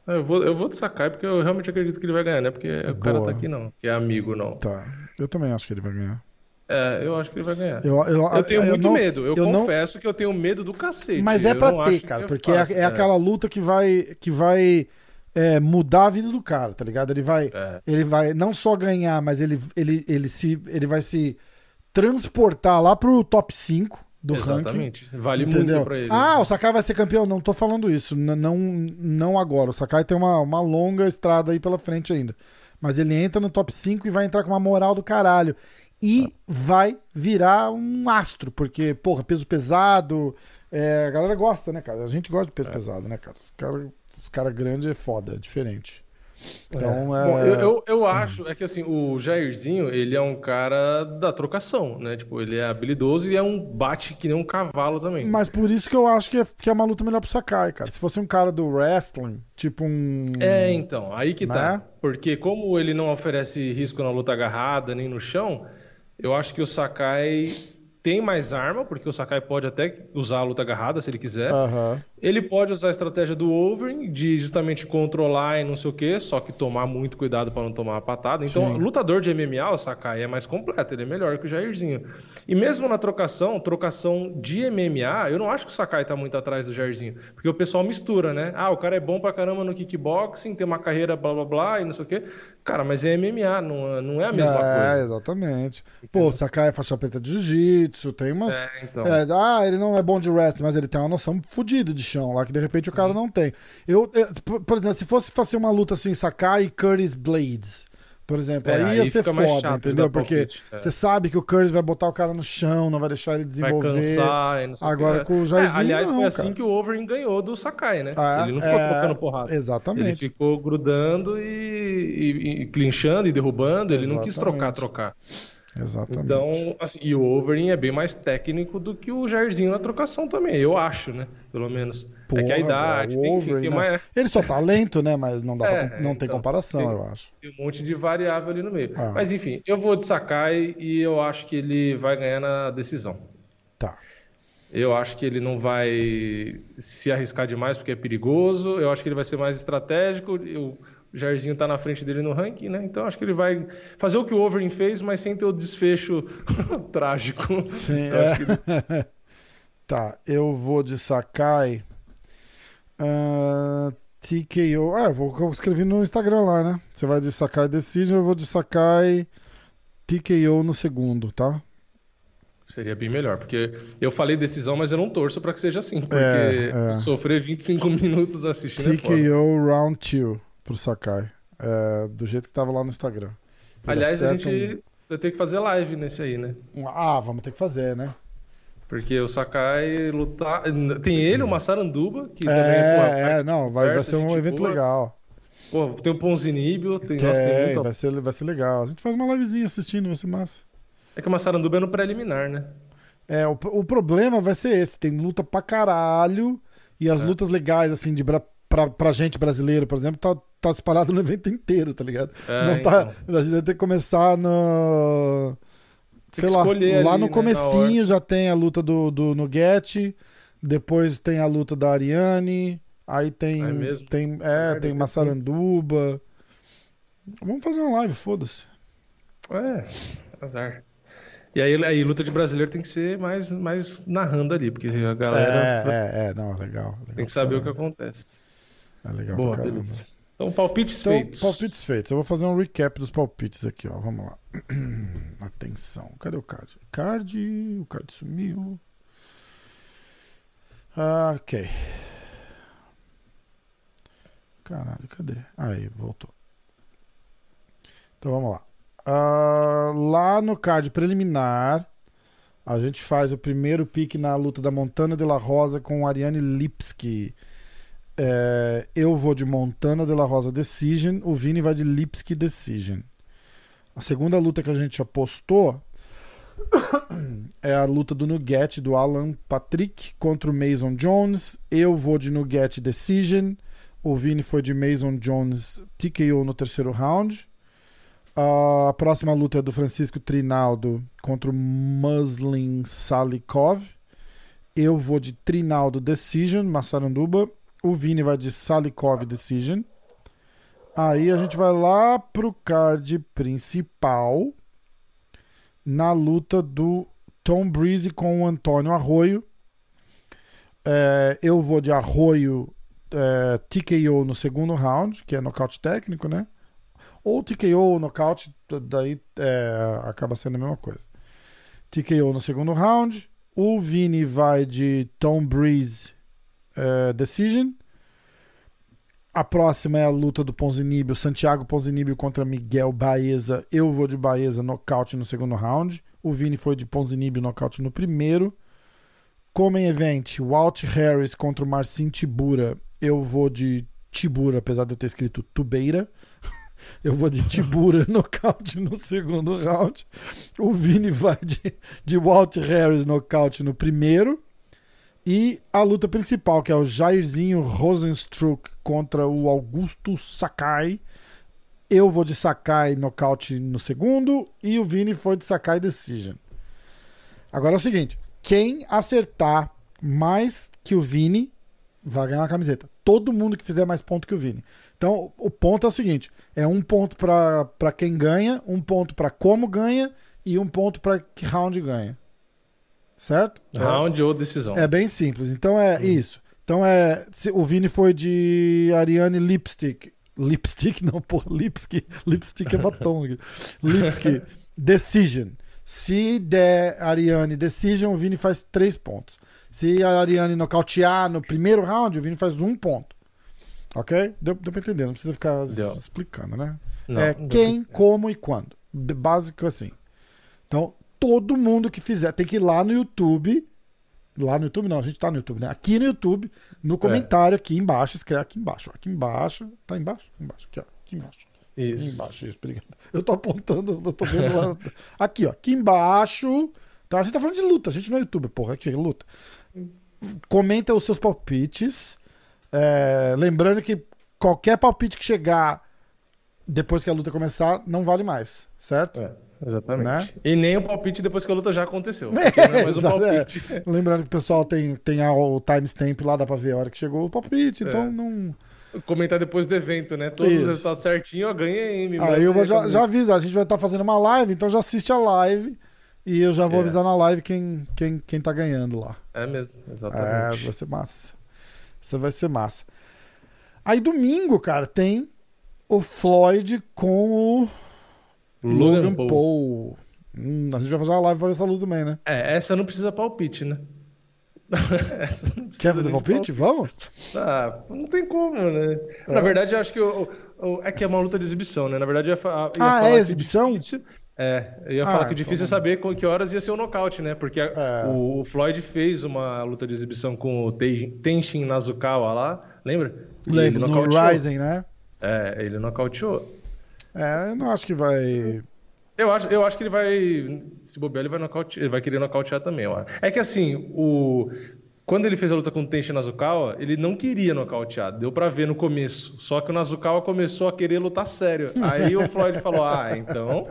Ah, Eu vou, eu vou Sakai porque eu realmente acredito que ele vai ganhar, né? Porque o cara Boa. tá aqui não, que é amigo não. Tá. Eu também acho que ele vai ganhar. É, eu acho que ele vai ganhar. Eu, eu, Eu tenho muito não- medo, eu, eu não- confesso que eu tenho medo do cacete. Mas é Eu pra ter, cara, que porque é, fácil, é aquela luta que vai, que vai é, mudar a vida do cara, tá ligado? Ele vai, É. ele vai não só ganhar, mas ele, ele, ele, se, ele vai se transportar lá pro top 5, do Exatamente. ranking. Vale entendeu? muito pra ele. Ah, o Sakai vai ser campeão? Não tô falando isso. Não, não agora. O Sakai tem uma, uma longa estrada aí pela frente ainda. Mas ele entra no top 5 e vai entrar com uma moral do caralho. E vai virar um astro, porque, porra, peso pesado. é, a galera gosta, né, cara? A gente gosta de peso pesado, né, cara? Os caras os cara grandes é foda, é diferente. Então, é. Bom, eu, eu, eu acho é que assim, o Jairzinho, ele é um cara da trocação, né? Tipo, ele é habilidoso e é um bate que nem um cavalo também. Mas por isso que eu acho que é, que é uma luta melhor pro Sakai, cara. Se fosse um cara do wrestling, tipo um. É, então, aí que tá. Né? Porque como ele não oferece risco na luta agarrada nem no chão, eu acho que o Sakai tem mais arma, porque o Sakai pode até usar a luta agarrada se ele quiser. Aham. Ele pode usar a estratégia do overing, de justamente controlar e não sei o que, só que tomar muito cuidado para não tomar uma patada. Então, Sim. lutador de MMA, o Sakai é mais completo, ele é melhor que o Jairzinho. E mesmo na trocação, trocação de MMA, eu não acho que o Sakai tá muito atrás do Jairzinho, porque o pessoal mistura, né? Ah, o cara é bom pra caramba no kickboxing, tem uma carreira blá blá blá e não sei o que. Cara, mas é MMA, não, não é a mesma é, coisa. exatamente. Pô, o Sakai é faixa preta de jiu-jitsu, tem umas. É, então. É, ah, ele não é bom de wrestling, mas ele tem uma noção fodida de chão lá que de repente o cara não tem. Eu, eu- por, por exemplo, se fosse fazer uma luta assim, Sakai e Curtis Blades, por exemplo, É, aí ia aí ser foda, chato de entendeu? Porque é. você sabe que o Curtis vai botar o cara no chão, não vai deixar ele Vai desenvolver. cansar e não sei Agora com o Jairzinho, É, aliás, não, foi assim cara. que o Overing ganhou do Sakai, né? Ah, ele não ficou é, trocando porrada. Ele Exatamente. ficou grudando e, e, e clinchando e derrubando. Ele não quis Exatamente. trocar, trocar. Exatamente. Então, assim, e o Overing é bem mais técnico do que o Jairzinho na trocação também, eu acho, né? Pelo menos. é que a Porra, idade, o tem, tem, tem, né? uma- Ele só tá lento, né? Mas não, dá É, pra, não tem então, comparação, tem- eu acho. tem um monte de variável ali no meio. Ah. Mas enfim, eu vou de Sakai e eu acho que ele vai ganhar na decisão. Tá. Eu acho que ele não vai se arriscar demais porque é perigoso. Eu acho que ele vai ser mais estratégico. Eu- o Jairzinho tá na frente dele no ranking, né? Então acho que ele vai fazer o que o Overing fez, mas sem ter o desfecho trágico. Sim, Eu é. Tá, eu vou de Sakai. Ah, TKO. Ah, eu vou eu escrevi no Instagram lá, né? Você vai de Sakai Decision, eu vou de Sakai TKO no segundo, tá? Seria bem melhor, porque eu falei decisão, mas eu não torço pra que seja assim, porque É, é. sofrer 25 minutos assistindo é foda. TKO Round 2 pro Sakai. É, do jeito que tava lá no Instagram. Ele Aliás, a gente vai ter que fazer live nesse aí, né? um- um- Ah, vamos ter que fazer, né? Porque o Sakai lutar. Tem ele, o Massaranduba, que também É, é, cara, não, vai, vai ser um evento boa. legal. Pô, tem o Ponzinibio, tem, nossa, Tem, muito- vai ser, vai ser legal. A gente faz uma livezinha assistindo, vai ser massa. É que o Massaranduba é no preliminar, né? É, o, o problema vai ser esse: tem luta pra caralho e as É. lutas legais, assim, de pra, pra gente brasileiro, por exemplo, tá, tá espalhado no evento inteiro, tá ligado? É, Não tá, então. a gente vai ter que começar no. Sei lá, lá ali, no né, comecinho já tem a luta do, do Nugget, depois tem a luta da Ariane, aí tem. É mesmo? Tem, é, tem Massaranduba. Vamos fazer uma live, foda-se. É, azar. E aí, aí luta de brasileiro tem que ser mais, mais narrando ali, porque a galera É, é, é, não, legal. legal tem que saber o que acontece. É legal Boa, beleza. Então, palpites Então, feitos. palpites feitos. Eu vou fazer um recap dos palpites aqui, ó. Vamos lá. Atenção. Cadê o card? Card. O card sumiu. Ah, ok. Caralho, cadê? Aí, voltou. Então vamos lá. Ah, lá no card preliminar, a gente faz o primeiro pique na luta da Montana de la Rosa com Ariane Lipski. É, eu vou de Montana de la Rosa Decision, o Vini vai de Lipski Decision. A segunda luta que a gente apostou é a luta do Nugget do Alan Patrick contra o Mason Jones. Eu vou de Nugget Decision. O Vini foi de Mason Jones TKO no terceiro round. A próxima luta é do Francisco Trinaldo contra o Muslin Salikov. Eu vou de Trinaldo Decision, Massaranduba. O Vini vai de Salikov Decision. Aí a gente vai lá pro card principal. Na luta do Tom Breeze com o Antônio Arroio. É, eu vou de Arroio é, TKO no segundo round, que é nocaute técnico, né? Ou TKO ou nocaute, daí é, acaba sendo a mesma coisa. TKO no segundo round. O Vini vai de Tom Breeze uh, Decision. A próxima é a luta do Ponzinibio, Santiago Ponzinibio contra Miguel Baeza. Eu vou de Baeza nocaute no segundo round. O Vini foi de Ponzinibio nocaute no primeiro. Como event, Walt Harris contra o Marcin Tibura. Eu vou de Tibura, apesar de eu ter escrito Tubeira. Eu vou de Tibura nocaute no segundo round. O Vini vai de, de Walt Harris nocaute no primeiro. E a luta principal, que é o Jairzinho Rosenstruck contra o Augusto Sakai. Eu vou de Sakai nocaute no segundo e o Vini foi de Sakai Decision. Agora é o seguinte: quem acertar mais que o Vini vai ganhar a camiseta. Todo mundo que fizer mais ponto que o Vini. Então, o ponto é o seguinte: é um ponto para quem ganha, um ponto para como ganha e um ponto para que round ganha. Certo? Round é. ou decisão. É bem simples. Então é hum. isso. Então é. O Vini foi de Ariane Lipstick. Lipstick, não, pô, Lipstick. Lipstick é batom. Lipstick. Decision. Se der Ariane Decision, o Vini faz três pontos. Se a Ariane nocautear no primeiro round, o Vini faz um ponto. Ok? Deu, deu pra entender, não precisa ficar deu. explicando, né? Não, é quem, como e quando. Básico assim. Então, todo mundo que fizer tem que ir lá no YouTube. Lá no YouTube, não, a gente tá no YouTube, né? Aqui no YouTube, no é. comentário, aqui embaixo, escreve aqui embaixo. Aqui embaixo. Tá embaixo? Embaixo, aqui, ó. Aqui embaixo. Isso. Aqui embaixo, isso, obrigado. Eu tô apontando, eu tô vendo lá. aqui, ó. Aqui embaixo. Tá? A gente tá falando de luta, a gente não é YouTube, porra. Aqui, luta. Comenta os seus palpites. É, lembrando que qualquer palpite que chegar depois que a luta começar não vale mais, certo? É, exatamente. Né? E nem o palpite depois que a luta já aconteceu. É, não é mais um palpite. É. Lembrando que o pessoal tem, tem o timestamp lá, dá pra ver a hora que chegou o palpite, então é. não. Comentar depois do evento, né? Todos Isso. os resultados certinho, ó, ganhei. Aí eu vou já, já aviso, a gente vai estar tá fazendo uma live, então já assiste a live e eu já vou é. avisar na live quem, quem, quem tá ganhando lá. É mesmo, exatamente. É, vai ser massa. Isso vai ser massa. Aí domingo, cara, tem o Floyd com o Logan, Logan Paul. Paul. Hum, a gente vai fazer uma live pra ver essa luta também, né? É, essa não precisa palpite, né? Quer fazer palpite? palpite? Vamos? Ah, não tem como, né? É. Na verdade, eu acho que o, o, é que é uma luta de exibição, né? Na verdade, eu ia, ia ah, é exibição? Difícil, é, eu ia ah, falar que o difícil então... é saber com que horas ia ser o nocaute, né? Porque é. o, o, Floyd fez uma luta de exibição com o Tenshin Nazukawa lá, lembra? Lembro, no Rising, né? É, ele nocauteou. É, eu não acho que vai... Eu acho, eu acho que ele vai. Se bobear, ele vai, nocaute, ele vai querer nocautear também. Ó. É que assim, o, quando ele fez a luta com o Tenshin Nazukawa, ele não queria nocautear. Deu para ver no começo. Só que o Nazukawa começou a querer lutar sério. Aí o Floyd falou: Ah, então.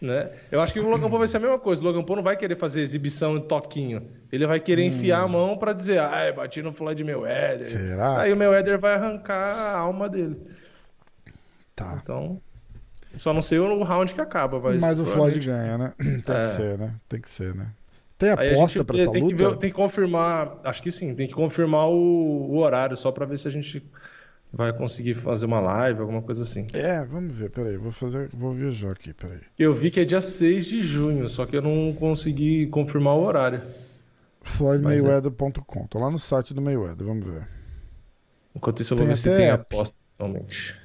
Né? Eu acho que o Logan Paul vai ser a mesma coisa. O Logan Paul não vai querer fazer exibição de toquinho. Ele vai querer hum. enfiar a mão para dizer, ai, bati no Floyd Mayweather. Será? Aí o Mayweather vai arrancar a alma dele. Tá. Então, só não sei o round que acaba. Mas, mas o Floyd ganha, né? Tem é. que ser, né? Tem que ser, né? Tem aposta para essa tem luta? Que ver, tem que confirmar, acho que sim, tem que confirmar o, o horário só para ver se a gente vai conseguir fazer uma live, alguma coisa assim. É, vamos ver, peraí, vou fazer, vou viajar aqui, peraí. Eu vi que é dia 6 de junho, só que eu não consegui confirmar o horário. FloydMayweather.com, tô lá no site do Mayweather, vamos ver. Enquanto isso eu vou ver se tem aposta realmente.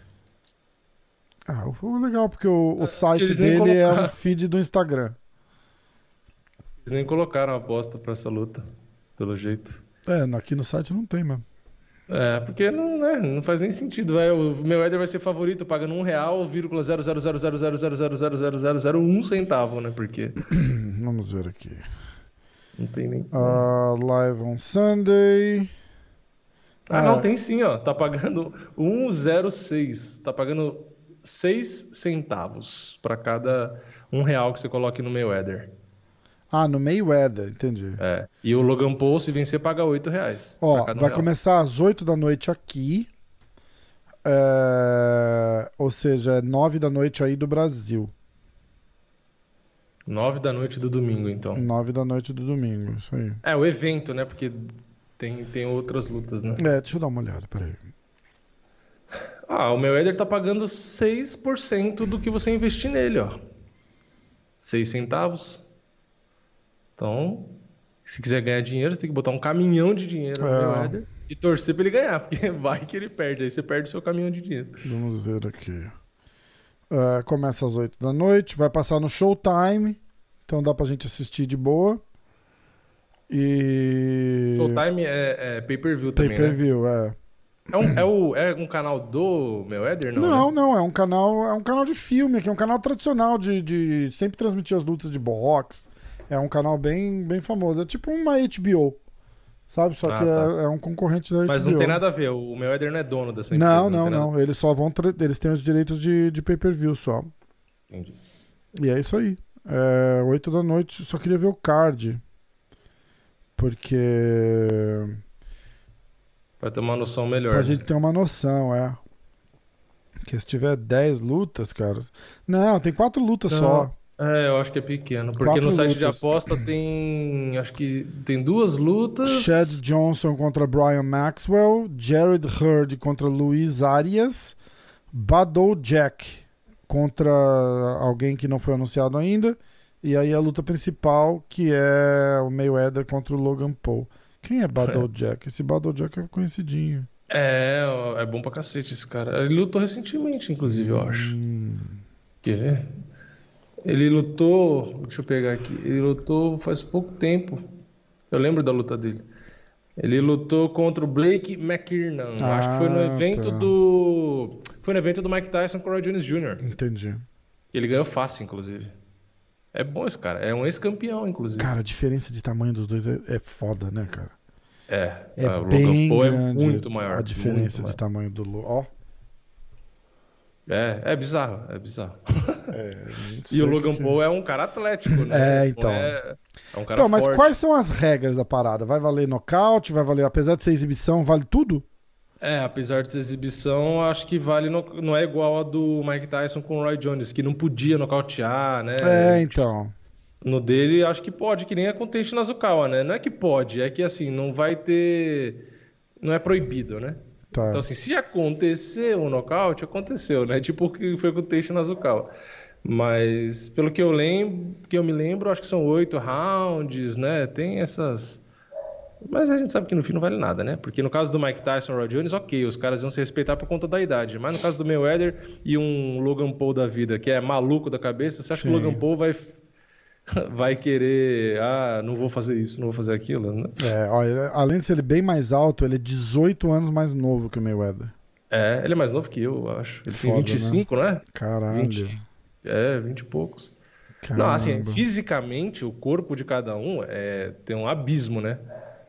Ah, o legal, porque o, o site dele é um feed do Instagram. Eles nem colocaram aposta pra essa luta, pelo jeito. É, aqui no site não tem mesmo. É, porque não, né, não faz nem sentido. Vai, o meu Eder vai ser favorito pagando um real, vírgula zero zero zero zero zero zero zero zero zero zero zero um centavo, né? Porque. Vamos ver aqui. Não tem nem. Uh, live on Sunday. Ah, não, tem sim, ó. Tá pagando 1,06. Tá pagando 6 centavos para cada um real que você coloque no Eder. Ah, no Mayweather, entendi. É. E o Logan Paul, se vencer, paga 8 reais. Ó, vai real. começar às 8 da noite aqui. É... Ou seja, é 9 da noite aí do Brasil. 9 da noite do domingo, então. 9 da noite do domingo, isso aí. É, o evento, né? Porque tem, tem outras lutas, né? É, deixa eu dar uma olhada, peraí. Ah, o meu Eder tá pagando 6% do que você investir nele, ó. 6 centavos. Então, Se quiser ganhar dinheiro, você tem que botar um caminhão de dinheiro no É. Mayweather e torcer pra ele ganhar, porque vai que ele perde. Aí você perde o seu caminhão de dinheiro. Vamos ver aqui. É, começa às 8 da noite, vai passar no Showtime, então dá pra gente assistir de boa. E. Showtime é, é pay-per-view também, Pay per né? view, é. É um, é, o, é um canal do Mayweather, não? Não, né? não, é um canal, é um canal de filme, aqui é um canal tradicional de, de sempre transmitir as lutas de boxe. É um canal bem, bem famoso. É tipo uma HBO. Sabe? Só Ah, que tá. é, é um concorrente da HBO. Mas não tem nada a ver. O Mayweather não é dono dessa empresa. Não, não, nada- não. Eles só vão. Eles têm os direitos de, de pay-per-view só. Entendi. E é isso aí. É, 8 da noite, só queria ver o card. Porque. Pra ter uma noção melhor. Pra né? gente ter uma noção, é. Porque se tiver 10 lutas, cara. Não, tem 4 lutas Não, só. É, eu acho que é pequeno. Porque Quatro no site de lutas. aposta tem. Acho que tem duas lutas. Chad Johnson contra Brian Maxwell. Jared Hurd contra Luiz Arias. Badou Jack contra alguém que não foi anunciado ainda. E aí a luta principal, que é o Mayweather contra o Logan Paul. Quem é Badou Jack? Esse Badou Jack é conhecidinho. É, é bom pra cacete esse cara. Ele lutou recentemente, inclusive, eu acho. Hum, Quer ver? Ele lutou. Deixa eu pegar aqui. Ele lutou faz pouco tempo. Eu lembro da luta dele. Ele lutou contra o Blake McKiernan. Ah, acho que foi no evento tá. do. Foi no evento do Mike Tyson com o Roy Jones Jr. entendi. Ele ganhou fácil, inclusive. É bom esse cara. É um ex-campeão, inclusive. Cara, a diferença de tamanho dos dois é, é foda, né, cara? É. É o Logan bem Paul é muito maior. a diferença de tamanho do Logan. Ó. É, é bizarro, é bizarro. não E o Logan que- Paul é um cara atlético, né? É, então. É, é um cara Então, mas forte. quais são as regras da parada? Vai valer nocaute? Vai valer, apesar de ser exibição, vale tudo? É, apesar de ser exibição, acho que vale no- não é igual a do Mike Tyson com o Roy Jones, que não podia nocautear, né? É, então. No dele, acho que pode, que nem a Contente Nazukawa, né? Não é que pode, é que assim, não vai ter. Não é proibido, né? Tá. Então, assim, se acontecer um nocaute, aconteceu, né? Tipo o que foi com o Teixe Nazukawa. Mas, pelo que eu lembro, que eu me lembro, acho que são oito rounds, né? Tem essas. Mas a gente sabe que no fim não vale nada, né? Porque no caso do Mike Tyson e Roy Jones, ok, os caras vão se respeitar por conta da idade. Mas no caso do Mayweather e um Logan Paul da vida, que é maluco da cabeça, você acha que o Sim. Logan Paul vai, vai querer, ah, não vou fazer isso, não vou fazer aquilo, né? É, olha, além de ser ele bem mais alto, ele é 18 anos mais novo que o Mayweather. É, ele é mais novo que eu, acho. Ele Foda, tem 25, não é? Caralho. 20. É, 20 e poucos. Caramba. Não, assim, fisicamente, o corpo de cada um é, tem um abismo, né?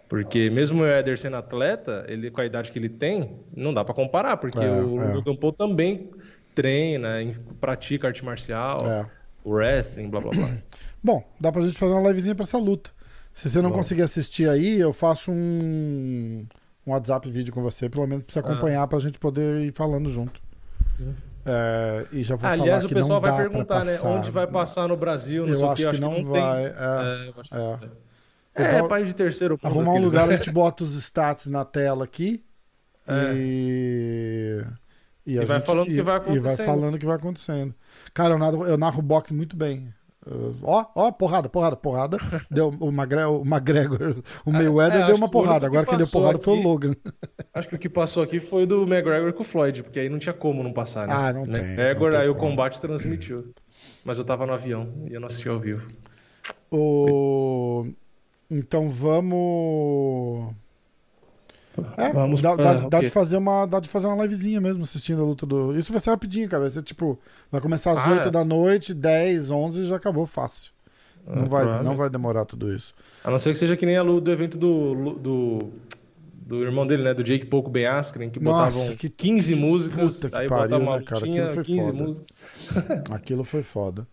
Porque mesmo o Eder sendo atleta, ele, com a idade que ele tem, não dá pra comparar, porque É, o é. Logan Paul também treina, pratica arte marcial, É. o wrestling, blá blá blá. Bom, dá pra gente fazer uma livezinha pra essa luta. Se você não Vamos. conseguir assistir aí, eu faço um, um WhatsApp vídeo com você, pelo menos pra você Ah. acompanhar, pra gente poder ir falando junto. Sim. É, e já vou Aliás, falar o pessoal vai perguntar, né? Onde vai passar no Brasil, não Eu acho que, não que não vai. tem. é. É, eu acho que é. não tem. É, Então, país de terceiro mundo. Arrumar um aqueles, lugar, né? a gente bota os stats na tela aqui. É. E. E, E vai gente- falando o que e- vai E vai acontecendo. falando o que vai acontecendo. Cara, eu narro, eu narro boxe muito bem. Ó, ó, porrada, porrada, porrada. Deu o, Magre, o McGregor, o Mayweather é, deu acho uma que porrada. que Agora quem deu porrada foi o aqui- Logan. Acho que o que passou aqui foi do McGregor com o Floyd, porque aí não tinha como não passar, né? Ah, não tem, McGregor, aí o combate transmitiu. Mas eu tava no avião e eu não assisti ao vivo. O... Então vamos. É, Vamos dá, pra- dá- dá de fazer uma, dá de fazer uma livezinha mesmo assistindo a luta do. Isso vai ser rapidinho, cara. Vai ser tipo. Vai começar às Ah, 8 é? da noite, 10, 11 e já acabou fácil. Não, Ah, vai, provável. não vai demorar tudo isso. A não ser que seja que nem a luta do evento do, do, do irmão dele, né? Do Jake Pouco Ben Askren, que Nossa, botavam que- 15 músicas, puta que aí pariu, botava uma né, cara? lutinha, Aquilo foi 15 foda. músicas. Aquilo foi foda.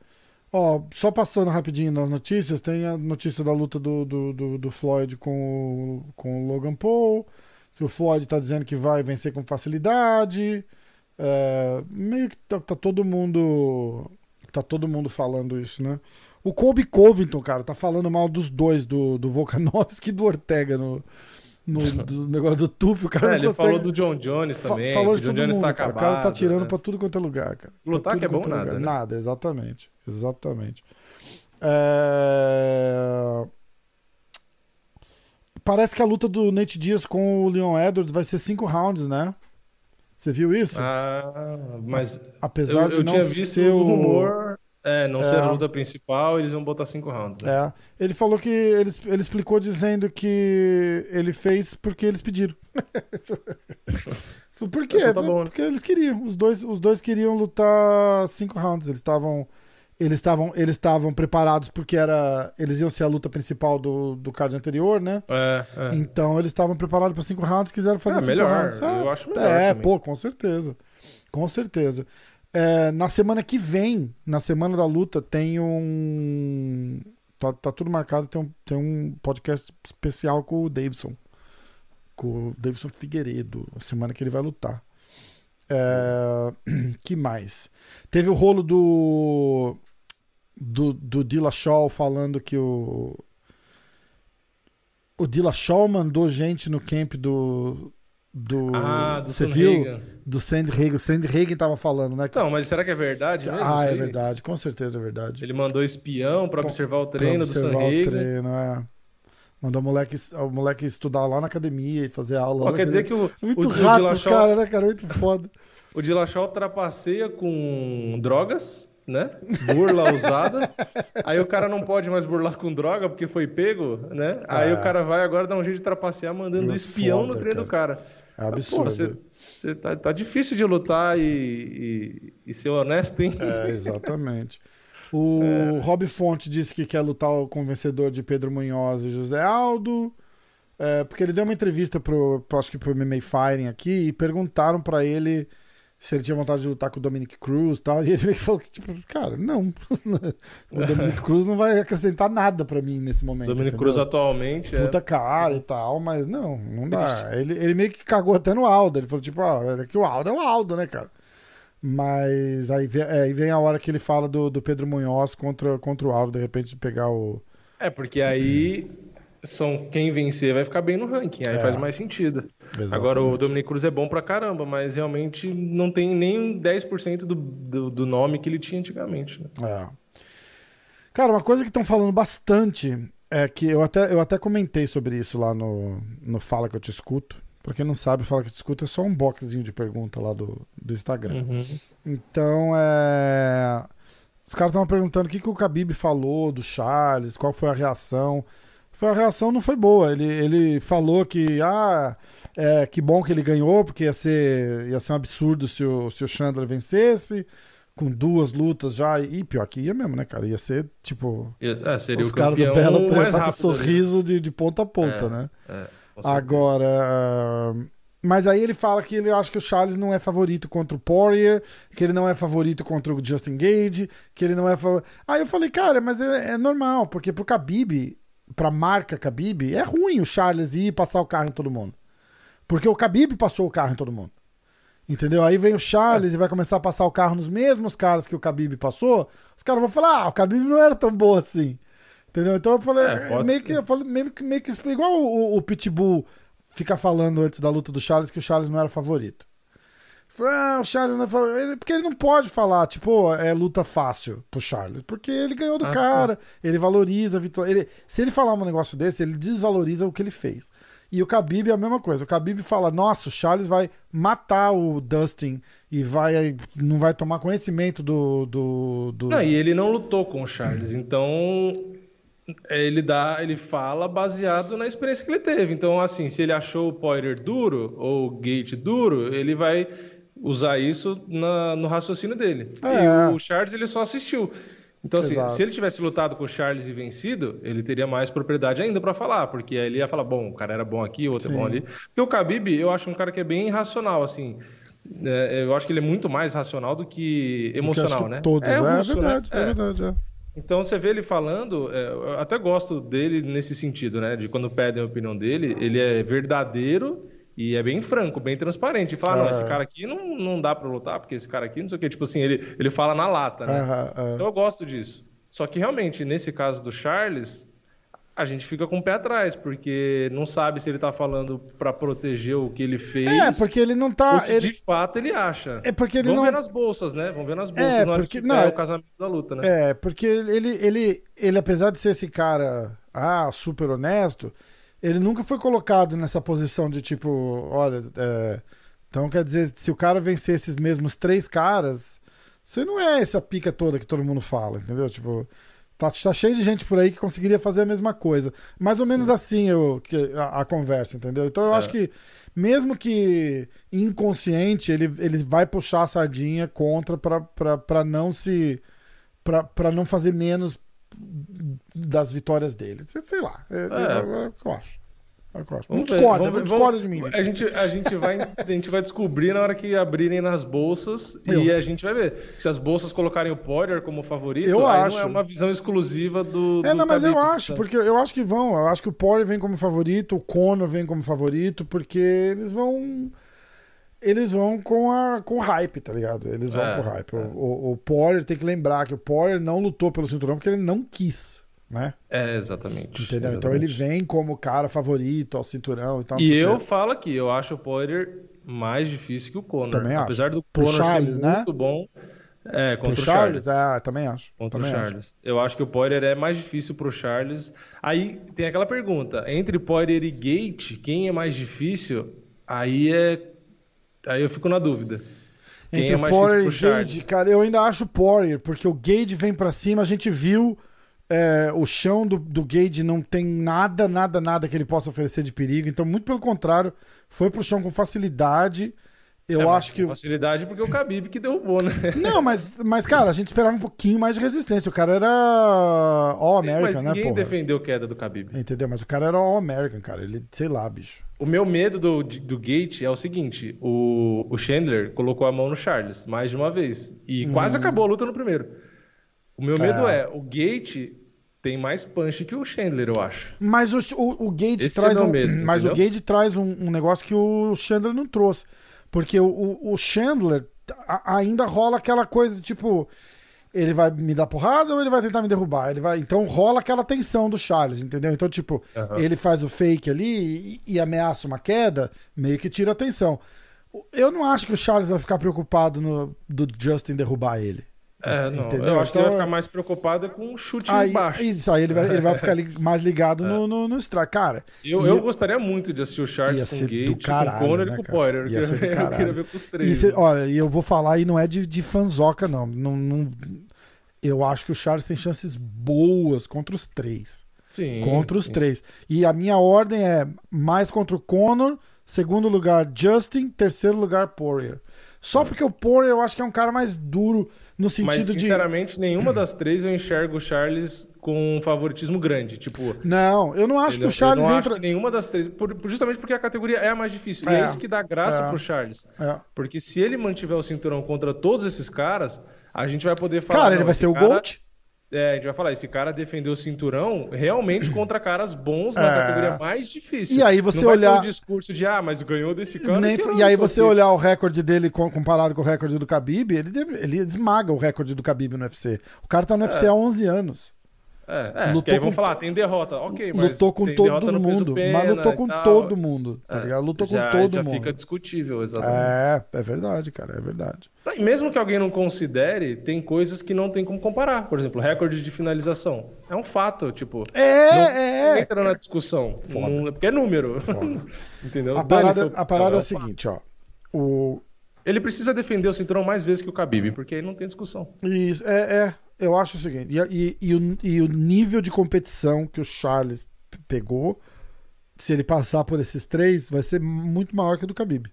Ó, só passando rapidinho nas notícias, tem a notícia da luta do, do, do, do Floyd com, o- com o Logan Paul. Se o Floyd tá dizendo que vai vencer com facilidade. É, meio que tá, tá todo mundo. Tá todo mundo falando isso, né? O Colby Covington, cara, tá falando mal dos dois, do, do Volkanovski e do Ortega no, no do negócio do Tuf. O cara É, ele consegue. falou do John Jones Fa- também. falou de o John todo Jones mundo, tá cara. acabado. O cara tá tirando né? pra tudo quanto é lugar, cara. Lutar que é bom quanto nada, né? Nada, exatamente. Exatamente. É... parece que a luta do Nate Diaz com o Leon Edwards vai ser cinco rounds, né? Você viu isso? Ah, mas Apesar eu, de eu não tinha visto ser o rumor, é, não ser É. a luta principal, eles vão botar cinco rounds, né? É. Ele falou que ele, ele explicou dizendo que ele fez porque eles pediram. Por quê? Tá bom, né? Porque eles queriam. Os dois, os dois queriam lutar cinco rounds. Eles estavam. Eles estavam eles estavam preparados porque era eles iam ser a luta principal do, do card anterior, né? É, é. Então eles estavam preparados para cinco rounds, quiseram fazer É, cinco melhor. rounds. Eu acho melhor É, também. pô, com certeza. Com certeza. É, na semana que vem, na semana da luta, tem um. Tá, tá tudo marcado, tem um, tem um podcast especial com o Davidson. Com o Davidson Figueiredo, a semana que ele vai lutar. É, que mais? Teve o rolo do. Do, do Dillashaw falando que o. O Dillashaw mandou gente no camp do. Do. Ah, do Você Sam viu? Do Sandy Hagen. O Sandy Hagen tava falando, né? Não, mas será que é verdade mesmo? ah, é verdade. Com certeza é verdade. Ele mandou espião Com- observar o treino do Sam observar o Hagen. treino, é. Mandou o moleque, o moleque estudar lá na academia e fazer aula. Pô, quer dizer que o, Muito o, o rato os Dillashaw, caras, né, cara? Muito foda. o Dillashaw trapaceia com drogas, né? Burla usada. Aí o cara não pode mais burlar com droga porque foi pego, né? Aí É. o cara vai agora dar um jeito de trapacear mandando É espião no foda, treino do cara. É Pô, absurdo. você, você tá, tá difícil de lutar e, e, e ser honesto, hein? É, exatamente. O Rob Fonte disse que quer lutar com o vencedor de Pedro Munhoz e José Aldo. É, porque ele deu uma entrevista pro, acho que pro MMA Fighting aqui e perguntaram pra ele se ele tinha vontade de lutar com o Dominic Cruz e tal. E ele meio que falou que, tipo, cara, não. o Dominic Cruz não vai acrescentar nada pra mim nesse momento. Dominic entendeu? Cruz atualmente é. Puta cara e tal, mas não, não dá. Ele, ele meio que cagou até no Aldo. Ele falou, tipo, ó, é que o Aldo é o Aldo, né, cara? Mas aí vem, é, aí vem a hora que ele fala do, do Pedro Munhoz contra, contra o Aldo, de repente pegar o. É, porque aí são quem vencer vai ficar bem no ranking, aí É. faz mais sentido. Exatamente. Agora o Dominic Cruz é bom pra caramba, mas realmente não tem nem 10% do, do, do nome que ele tinha antigamente. né? É. Cara, uma coisa que estão falando bastante é que eu até, eu até comentei sobre isso lá no, no Fala Que Eu Te Escuto. Pra quem não sabe, Fala Que Eu Te Escuto é só um boxzinho de pergunta lá do, do Instagram. Uhum. Então, é. Os caras estavam perguntando o que, que o Khabib falou do Charles, qual foi a reação. Foi, a reação não foi boa. Ele, ele falou que, ah, é, que bom que ele ganhou, porque ia ser, ia ser um absurdo se o, se o Chandler vencesse, com duas lutas já. E pior que ia mesmo, né, cara? Ia ser, tipo, É, seria os caras do mais tá com sorriso de, de ponta a ponta, É. né? É. Agora. ah, Mas aí ele fala que ele acha que o Charles não é favorito contra o Poirier, que ele não é favorito contra o Justin Gage, que ele não é favorito. Aí eu falei, cara, mas é, é normal, porque pro Khabib, pra marca Khabib, é ruim o Charles ir passar o carro em todo mundo. Porque o Khabib passou o carro em todo mundo. Entendeu? Aí vem o Charles e vai começar a passar o carro nos mesmos caras que o Khabib passou. Os caras vão falar, ah, o Khabib não era tão bom assim. Entendeu? Então eu falei, É, pode meio que, eu falei, meio que, meio que igual o, o Pitbull ficar falando antes da luta do Charles que o Charles não era favorito. Ah, o Charles não favorito. Ele- Porque ele não pode falar, tipo, é luta fácil pro Charles. Porque ele ganhou do Ah, cara, ele valoriza a vitória. Ele, se ele falar um negócio desse, ele desvaloriza o que ele fez. E o Khabib é a mesma coisa. O Khabib fala, nossa, o Charles vai matar o Dustin e vai não vai tomar conhecimento do... do, do... Não, e ele não lutou com o Charles, então ele dá, ele fala baseado na experiência que ele teve. Então, assim, se ele achou o Poirier duro ou o Gate duro, ele vai usar isso na- no raciocínio dele. É. E o Charles ele só assistiu. Então, assim, Exato. se ele tivesse lutado com o Charles e vencido, ele teria mais propriedade ainda pra falar, porque aí ele ia falar, bom, o cara era bom aqui, o outro Sim. é bom ali. Porque o Khabib, eu acho um cara que é bem irracional, assim. É, eu acho que ele é muito mais racional do que do que emocional, que né? Todos. É, russo, né? verdade, é, É. verdade. É. Então você vê ele falando, é, eu até gosto dele nesse sentido, né? De quando pedem a opinião dele, ele é verdadeiro e é bem franco, bem transparente. E fala, ah, não, É. esse cara aqui não, não dá pra lutar, porque esse cara aqui não sei o quê. Tipo assim, ele, ele fala na lata, né? Então eu gosto disso. Só que realmente, nesse caso do Charles, a gente fica com o pé atrás, porque não sabe se ele tá falando pra proteger o que ele fez. É, porque ele não tá. Ou se ele- de fato ele acha. É porque ele Vamos não. ver nas bolsas, né? Vamos ver nas bolsas É, na hora porque- que não, é- o casamento da luta, né? É, porque ele, ele, ele, apesar de ser esse cara, ah, super honesto, ele nunca foi colocado nessa posição de tipo, olha, é, então quer dizer, se o cara vencer esses mesmos três caras, você não é essa pica toda que todo mundo fala, entendeu? Tipo, tá, tá cheio de gente por aí que conseguiria fazer a mesma coisa. Mais ou menos assim eu, que, a, a conversa, entendeu? Então eu É. acho que, mesmo que inconsciente, ele, ele vai puxar a sardinha contra pra, pra, pra não se. Pra, pra não fazer menos das vitórias dele. Sei, lá. É, é, é o que eu acho. É eu acho. Não ver, discorda, vamos não discorda de mim. A gente, a, gente vai, a gente vai descobrir na hora que abrirem nas bolsas Eu- e a gente vai ver. Se as bolsas colocarem o Poirier como favorito, Eu acho. não é uma visão exclusiva do. É, do não, mas eu acho, porque eu acho que vão. Eu acho que o Poirier vem como favorito, o Conor vem como favorito, porque eles vão. Eles vão com a com o hype, tá ligado? Eles vão É, com o hype. é. O, o, o Poirier tem que lembrar que o Poirier não lutou pelo cinturão porque ele não quis, né? É, exatamente. Entendeu? Então ele exatamente. vem como cara favorito ao cinturão e tal. E eu quê. falo aqui, eu acho o Poirier mais difícil que o Conor. Também acho. Apesar do Pro Conor Charles, ser né? muito bom. É, Pro contra o Charles, Charles. é, também acho. Contra também o acho. Charles. Eu acho que o Poirier é mais difícil pro Charles. Aí tem aquela pergunta: entre Poirier e Gate, quem é mais difícil? Aí é. Aí eu fico na dúvida. Quem Entre é mais Poirier e Gage, cara, eu ainda acho o Poirier, porque o Gage vem pra cima, a gente viu é, o chão do, do Gage não tem nada, nada, nada que ele possa oferecer de perigo, então muito pelo contrário, foi pro chão com facilidade. Eu É, acho que. facilidade porque o Khabib que derrubou, né? Não, mas, mas, cara, a gente esperava um pouquinho mais de resistência. O cara era All Mas American, né, ninguém porra? defendeu queda do Khabib. Entendeu? Mas o cara era All American, cara. Ele, sei lá, bicho. O meu medo do, do Gate é o seguinte: o, o Chandler colocou a mão no Charles mais de uma vez. E quase acabou a luta no primeiro. O meu medo Hum. É. é, o Gate tem mais punch que o Chandler, eu acho. Mas o, o, o Gage Esse é traz meu um, medo, mas o entendeu? Gage traz um, um negócio que o Chandler não trouxe. Porque o, o, o Chandler ainda rola aquela coisa de, tipo, ele vai me dar porrada ou ele vai tentar me derrubar? Ele vai, então rola aquela tensão do Charles, entendeu? Então, tipo, Aham. ele faz o fake ali e, e ameaça uma queda, meio que tira a atenção. Eu não acho que o Charles vai ficar preocupado no, do Justin derrubar ele. É, não. Entendeu? Eu acho que ele vai Então- ficar mais preocupado com um chute Aí, baixo. isso aí, ele vai, ele vai ficar li- mais ligado no, no, no strike. Cara, Eu, e eu gostaria muito de assistir o Charles Ia com o Gate, do caralho, com o Conor né, e com o? Poirier. Eu queria, eu ver com os E três. cê- olha, e eu vou falar, e não é de, de fanzoca, não. Não, não. Eu acho que o Charles tem chances boas contra os três. Sim, contra os sim. três. E a minha ordem é mais contra o Conor, segundo lugar Justin, terceiro lugar Poirier. Só porque o Poirier eu acho que é um cara mais duro no Mas, sentido de. sinceramente, nenhuma das três eu enxergo o Charles com um favoritismo grande. Tipo, Não, eu não acho que o Charles eu não entra. acho que nenhuma das três. por- justamente porque a categoria é a mais difícil. E É, é isso que dá graça é. pro Charles. É. Porque se ele mantiver o cinturão contra todos esses caras, a gente vai poder falar. Cara, ele vai ser o cara- Gold? É, a gente vai falar, esse cara defendeu o cinturão realmente contra caras bons na É. categoria mais difícil. E aí você Não vai ter olhar- um discurso de, ah, mas ganhou desse cara. Nem- e aí você quê. olhar o recorde dele com- comparado com o recorde do Khabib, ele, ele esmaga o recorde do Khabib no UFC. O cara tá no UFC há 11 anos. É, é Lutou aí com- vão falar, tem derrota. Ok, mas lutou com tem derrota todo mundo. mas lutou com todo mundo. Tá É, ligado? Lutou já, com todo já mundo. fica discutível, exatamente. É, é verdade, cara, é verdade. E mesmo que alguém não considere, tem coisas que não tem como comparar. Por exemplo, recorde de finalização. É um fato, tipo. É, não, é, não é. entra na discussão. Foda. Não- porque é número. Entendeu? A parada, a parada é é a seguinte, ó. O, Ele precisa defender o cinturão mais vezes que o Khabib, porque aí não tem discussão. Isso, é, é, eu acho o seguinte, e, e- e o, e o nível de competição que o Charles pegou, se ele passar por esses três, vai ser muito maior que o do Khabib.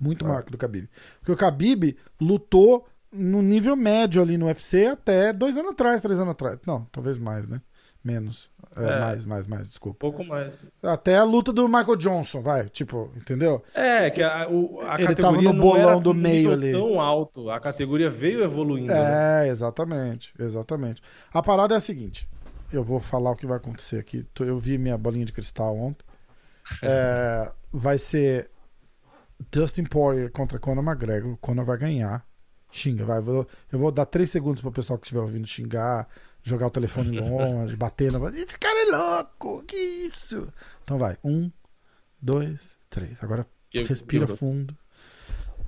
Muito maior que o do Khabib. Porque o Khabib lutou no nível médio ali no UFC até dois anos atrás, três anos atrás. Não, talvez mais, né? Menos. É, É. Mais, mais, mais, desculpa. Um pouco mais. Até a luta do Michael Johnson, vai, tipo, entendeu? É, que a, o, a Ele categoria tava no bolão do meio ali. tão alto. A categoria veio evoluindo. né? É, exatamente, exatamente. A parada é a seguinte: eu vou falar o que vai acontecer aqui. Eu vi minha bolinha de cristal ontem. É, vai ser Dustin Poirier contra Conor McGregor. Conor vai ganhar. Xinga, vai. Eu vou, eu vou dar três segundos pro pessoal que estiver ouvindo xingar, jogar o telefone longe, bater na. Esse cara é louco! Que isso? Então vai. Um, dois, três. Agora Que- respira que- fundo.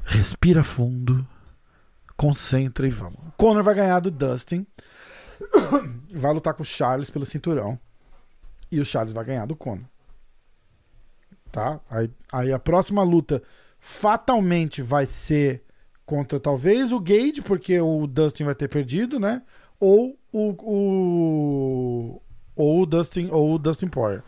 Respira fundo. Concentra e vamos. Conor vai ganhar do Dustin. Vai lutar com o Charles pelo cinturão. E o Charles vai ganhar do Conor. tá? Aí, aí a próxima luta fatalmente vai ser contra talvez o Gage, porque o Dustin vai ter perdido, né? Ou o, o ou o Dustin ou o Dustin Poirier.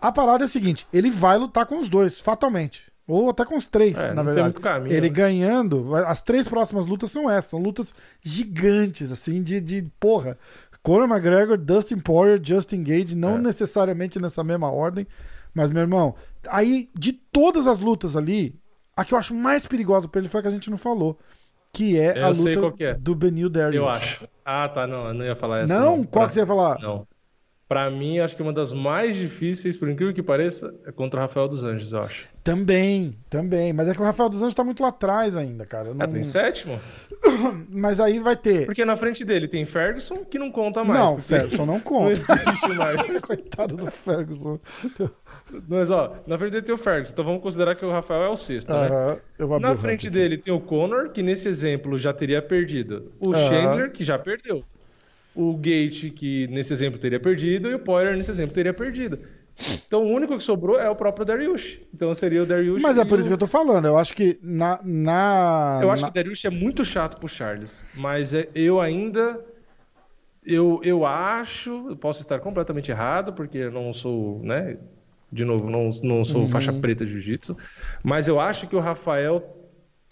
A parada é a seguinte, ele vai lutar com os dois, fatalmente. Ou até com os três, É, na verdade. caminho, ele né? ganhando, as três próximas lutas são essas, são lutas gigantes, assim, de, de porra. Conor McGregor, Dustin Poirier, Justin Gage, não É. necessariamente nessa mesma ordem, mas, meu irmão, aí, de todas as lutas ali, a que eu acho mais perigosa pra ele foi a que a gente não falou, que é Eu a luta é. do Benil Darius. Eu acho. Ah, tá, não, eu não ia falar essa. Não? Qual Pra- que você ia falar? Não. Pra mim, acho que uma das mais difíceis, por incrível que pareça, é contra o Rafael dos Anjos, eu acho. Também, também. Mas é que o Rafael dos Anjos tá muito lá atrás ainda, cara. Eu Ah, não- tem sétimo? Mas aí vai ter. Porque na frente dele tem Ferguson, que não conta mais. Não, Ferguson não Não conta. existe mais. Coitado do Ferguson. Mas, ó, na frente dele tem o Ferguson, então vamos considerar que o Rafael é o sexto, né? Eu vou abrir Na frente dele tem o Conor, que nesse exemplo já teria perdido. O Aham. Chandler, que já perdeu. O Gate, que nesse exemplo teria perdido. E o Poirier, nesse exemplo, teria perdido. Então o único que sobrou é o próprio Dariush. Então seria o Dariush. Mas é por o- isso que eu tô falando. Eu acho que na. na Eu acho na- que o Dariush é muito chato pro Charles. Mas é- eu ainda. Eu, eu acho. Eu posso estar completamente errado, porque eu não sou, né? De novo, não, não sou Uhum. faixa preta de jiu-jitsu. Mas eu acho que o Rafael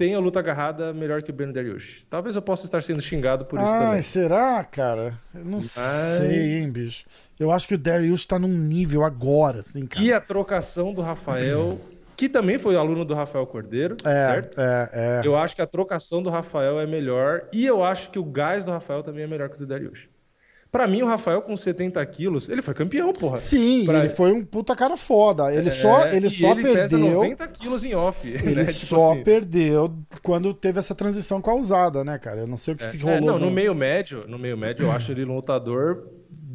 tem a luta agarrada melhor que o Ben Dariush. Talvez eu possa estar sendo xingado por isso Ai, também. será, cara? Eu não Mas- sei, hein, bicho. Eu acho que o Darius tá num nível agora, assim, cara. E a trocação do Rafael, que também foi aluno do Rafael Cordeiro, É, certo? é, é. Eu acho que a trocação do Rafael é melhor e eu acho que o gás do Rafael também é melhor que o do Darius. Pra mim, o Rafael com 70 quilos, ele foi campeão, porra. Sim, Pra- ele foi um puta cara foda. Ele só, É, ele e só ele pesa perdeu. 90 quilos em off. Ele né? Tipo só assim. perdeu quando teve essa transição com a usada, né, cara? Eu não sei o que, que É, rolou. não, no no- meio médio, no meio médio, eu acho ele um lutador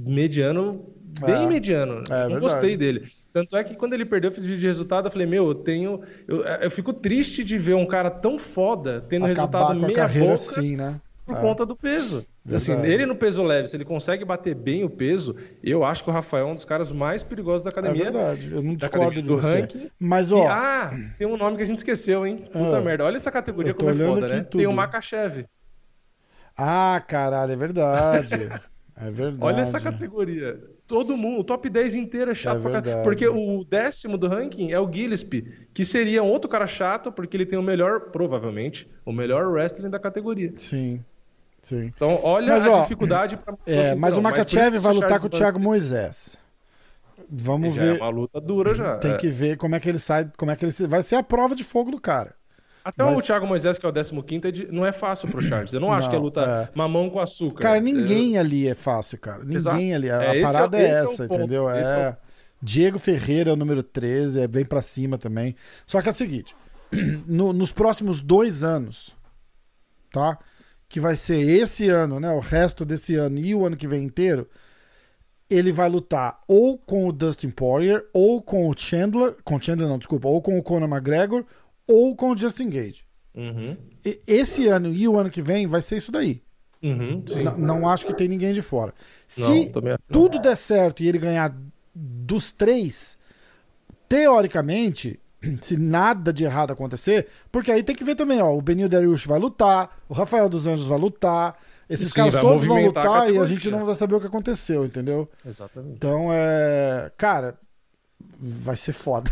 mediano, bem É. mediano. É, não gostei dele. Tanto é que quando ele perdeu, eu fiz vídeo de resultado, eu falei, meu, eu tenho. Eu, eu fico triste de ver um cara tão foda tendo acabar resultado meia boca assim, né? por É. conta do peso. Assim, Verdade. ele no peso leve, se ele consegue bater bem o peso, eu acho que o Rafael é um dos caras mais perigosos da É academia. verdade, eu não discordo do você. ranking. Mas, E, ó, ah, tem um nome que a gente esqueceu, hein? Puta Ah. merda. Olha essa categoria como é foda, né? tudo. Tem o Makachev. ah, caralho, é verdade. É verdade. Olha essa categoria. Todo mundo, o top 10 inteiro é chato É pra caralho. Porque o décimo do ranking é o Gillespie, que seria um outro cara chato, porque ele tem o melhor, provavelmente, o melhor wrestling da categoria. Sim, sim. Então, olha Mas, a ó, dificuldade pra. É, mas o Makachev vai lutar com o Thiago Moisés. Vamos Já ver. é uma luta dura já. Tem é. que ver como é que ele sai, como é que ele vai ser a prova de fogo do cara. Até vai o Thiago Moisés, que é o 15 é não é fácil pro Charles. Eu não, acho Não, que é luta é. mamão com açúcar. Cara, ninguém ali é fácil, cara. Ninguém Exato. ali. A, É, é parada é, é essa, entendeu? é É. Diego Ferreira é o número 13, é bem pra cima também. Só que é o seguinte: no- nos próximos dois anos, tá? Que vai ser esse ano, né? O resto desse ano e o ano que vem inteiro, ele vai lutar ou com o Dustin Poirier, ou com o Chandler, com o Chandler não, desculpa, ou com o Conor McGregor, ou com o Justin Gage. Uhum. E- Esse ano e o ano que vem vai ser isso daí. Uhum, Não acho que tem ninguém de fora. Não, Se que tudo der certo e ele ganhar dos três, teoricamente, se nada de errado acontecer, porque aí tem que ver também, ó, o Benil Dariush vai lutar, o Rafael dos Anjos vai lutar, esses Sim, caras todos vão movimentar a lutar e a gente não vai saber o que aconteceu, entendeu? Exatamente. Então, é. Cara, vai ser foda.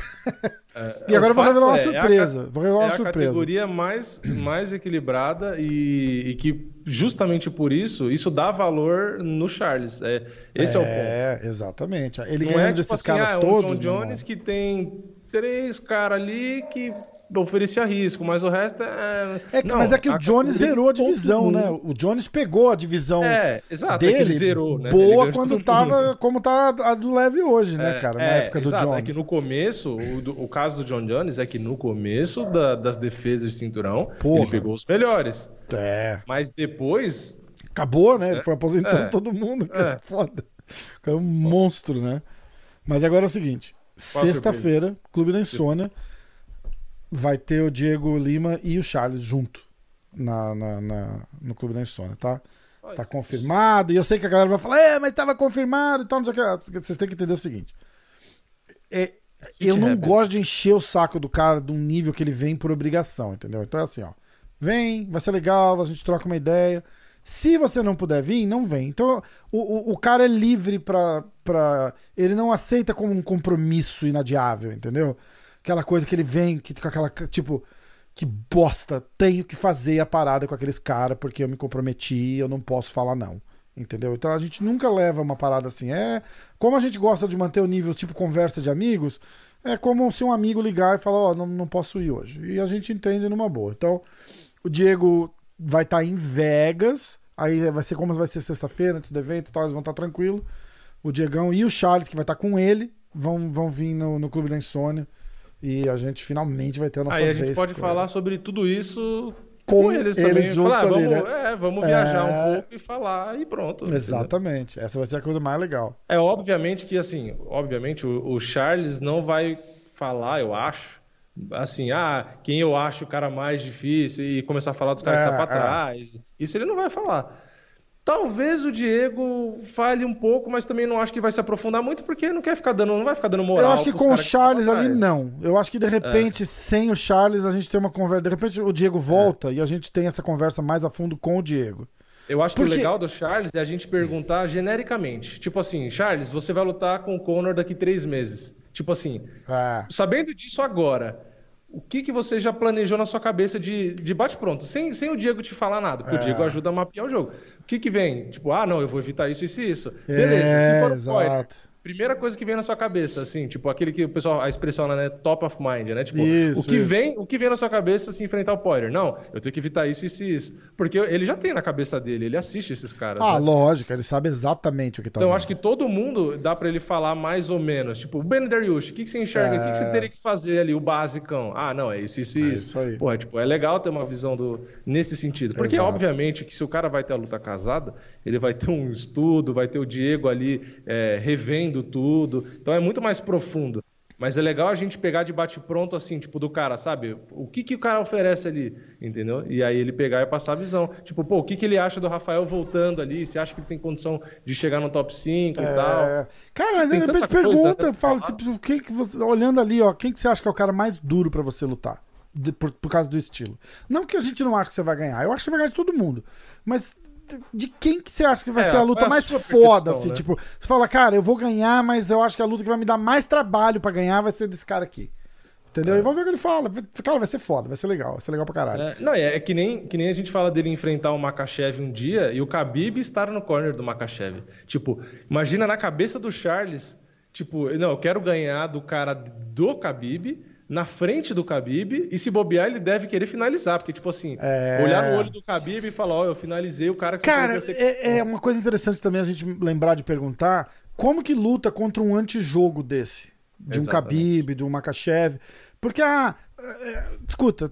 É, E agora eu vou o revelar uma é, é a surpresa. Vou revelar É uma a surpresa. categoria mais, mais equilibrada e, e que justamente por isso, isso dá valor no Charles. É, esse é, o ponto. É, exatamente. Ele Não ganhando é tipo desses assim, caras ah, é todos. John meu irmão. Jones que tem três caras ali que oferecia risco, mas o resto é. É, Não, mas é que o Jones categoria zerou a divisão, né? O Jones pegou a divisão É, exato, é dele ele zerou, né? Boa quando tava mundo. como tá a do Leve hoje, né, É, cara? Na é, época do exato, Jones. É que no começo, o, do- o caso do John Jones é que no começo da- das defesas de cinturão, Porra. ele pegou os melhores. É. Mas depois, Acabou, né? Ele foi aposentando É. todo mundo, cara. É. Foda. O cara é um monstro, né? Mas agora é o seguinte: sexta-feira, Clube da Insônia, vai ter o Diego Lima e o Charles junto na, na- na- no Clube da Insônia, tá? Tá confirmado. E eu sei que a galera vai falar, é, mas tava confirmado e tal, não sei o que. Vocês têm que entender o seguinte. É, eu não gosto de encher o saco do cara de um nível que ele vem por obrigação, entendeu? Então é assim, ó. Vem, vai ser legal, a gente troca uma ideia. Se você não puder vir, não vem. Então, o, o, o cara é livre pra, pra. Ele não aceita como um compromisso inadiável, entendeu? Aquela coisa que ele vem, que com aquela. Tipo, que bosta, tenho que fazer a parada com aqueles caras porque eu me comprometi eu não posso falar não. Entendeu? Então a gente nunca leva uma parada assim. É como a gente gosta de manter o nível tipo conversa de amigos, é como se um amigo ligar e falar: Ó, oh, não, não posso ir hoje. E a gente entende numa boa. Então, o Diego vai estar tá em Vegas. Aí vai ser como vai ser sexta-feira, antes do evento e tal, eles vão estar tá tranquilo. O Diegão e o Charles, que vai estar tá com ele, vão, vão vir no, no Clube da Insônia. E a gente finalmente vai ter a nossa Aí a gente pode falar eles. sobre tudo isso com, com eles, eles também. Falar, ali, vamos, né? é, vamos viajar é... um pouco e falar e pronto. Exatamente. Entendeu? Essa vai ser a coisa mais legal. É obviamente que assim, obviamente o, o Charles não vai falar, eu acho, assim, ah, quem eu acho o cara mais difícil e começar a falar dos caras é, que tá pra é. trás. Isso ele não vai falar. Talvez o Diego fale um pouco, mas também não acho que vai se aprofundar muito, porque não quer ficar dando, não vai ficar dando moral. Eu acho que com o Charles ali não. Eu acho que de repente, é. sem o Charles, a gente tem uma conversa. De repente o Diego volta é. e a gente tem essa conversa mais a fundo com o Diego. Eu acho porque... que o legal do Charles é a gente perguntar genericamente. Tipo assim, Charles, você vai lutar com o Conor daqui três meses. Tipo assim, é. sabendo disso agora o que, que você já planejou na sua cabeça de, de bate-pronto, sem, sem o Diego te falar nada, porque é. o Diego ajuda a mapear o jogo. O que, que vem? Tipo, ah, não, eu vou evitar isso, isso e isso. Beleza, é, se for exato. Primeira coisa que vem na sua cabeça, assim, tipo, aquele que o pessoal, a expressão, né, top of mind, né? Tipo, isso, o que isso. vem, o que vem na sua cabeça se enfrentar o Poirier? Não, eu tenho que evitar isso, isso e isso. Porque ele já tem na cabeça dele, ele assiste esses caras. Ah, né? lógico, ele sabe exatamente o que tá Então, vendo. acho que todo mundo dá para ele falar mais ou menos. Tipo, o Ben Dariush, o que, que você enxerga? É... O que, que você é. teria que fazer ali, o basicão? Ah, não, é isso, isso e é isso. isso aí. Pô, é, tipo, é legal ter uma visão do, nesse sentido. Porque, Exato. obviamente, que se o cara vai ter a luta casada, ele vai ter um estudo, vai ter o Diego ali é, revendo tudo. Então é muito mais profundo. Mas é legal a gente pegar de bate-pronto, assim, tipo, do cara, sabe? O que, que o cara oferece ali, entendeu? E aí ele pegar e passar a visão. Tipo, pô, o que, que ele acha do Rafael voltando ali? Você acha que ele tem condição de chegar no top 5 é... e tal? Cara, mas de repente pergunta, né, fala, assim, quem que você, olhando ali, ó, quem que você acha que é o cara mais duro para você lutar? De, por, por causa do estilo. Não que a gente não ache que você vai ganhar, eu acho que você vai ganhar de todo mundo. Mas de quem que você acha que vai é, ser a luta a mais foda, assim, né? tipo, você fala, cara, eu vou ganhar, mas eu acho que a luta que vai me dar mais trabalho para ganhar vai ser desse cara aqui. Entendeu? É. E vamos ver o que ele fala. Cara, vai ser foda, vai ser legal, vai ser legal pra caralho. É, não, é, é, que, nem, que nem a gente fala dele enfrentar o Makachev um dia e o Khabib estar no corner do Makachev. Tipo, imagina na cabeça do Charles, tipo, não, eu quero ganhar do cara do Khabib, na frente do Khabib e se bobear ele deve querer finalizar, porque tipo assim, é... olhar no olho do Khabib e falar, ó, oh, eu finalizei o cara que Cara, você é, é uma coisa interessante também a gente lembrar de perguntar, como que luta contra um antijogo desse? De um Khabib, de um Makachev? Porque ah, é, escuta,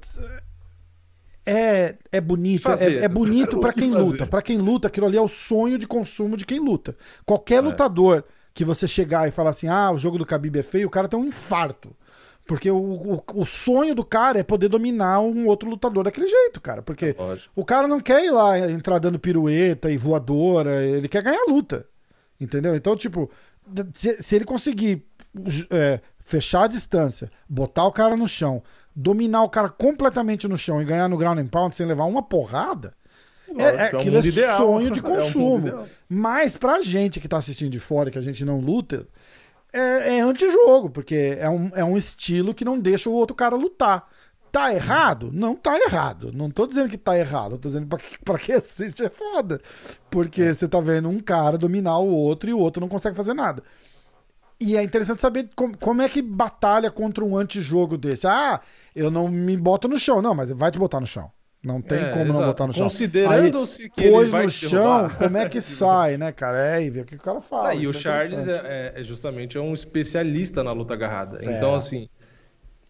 é, é bonito, é, é, bonito para quem fazer. luta. Para quem luta, aquilo ali é o sonho de consumo de quem luta. Qualquer é. lutador que você chegar e falar assim: "Ah, o jogo do Khabib é feio", o cara tem um infarto. Porque o, o, o, sonho do cara é poder dominar um outro lutador daquele jeito, cara. Porque é o cara não quer ir lá entrar dando pirueta e voadora, ele quer ganhar a luta. Entendeu? Então, tipo, se, se ele conseguir é, fechar a distância, botar o cara no chão, dominar o cara completamente no chão e ganhar no ground and pound sem levar uma porrada, é, é, aquilo é, é sonho de consumo. É um Mas pra gente que tá assistindo de fora, que a gente não luta, é, é antijogo, porque é um, é um estilo que não deixa o outro cara lutar. Tá errado? Não tá errado. Não tô dizendo que tá errado. tô dizendo pra, pra que assiste é foda. Porque você tá vendo um cara dominar o outro e o outro não consegue fazer nada. E é interessante saber como, como é que batalha contra um antijogo desse. Ah, eu não me boto no chão. Não, mas vai te botar no chão. Não tem é, como exato. não botar no chão. Considerando-se que ele vai no chão, como é que sai, né, cara? É, e vê o que o cara fala. Ah, e o é Charles é, é, justamente é um especialista na luta agarrada. É. Então, assim,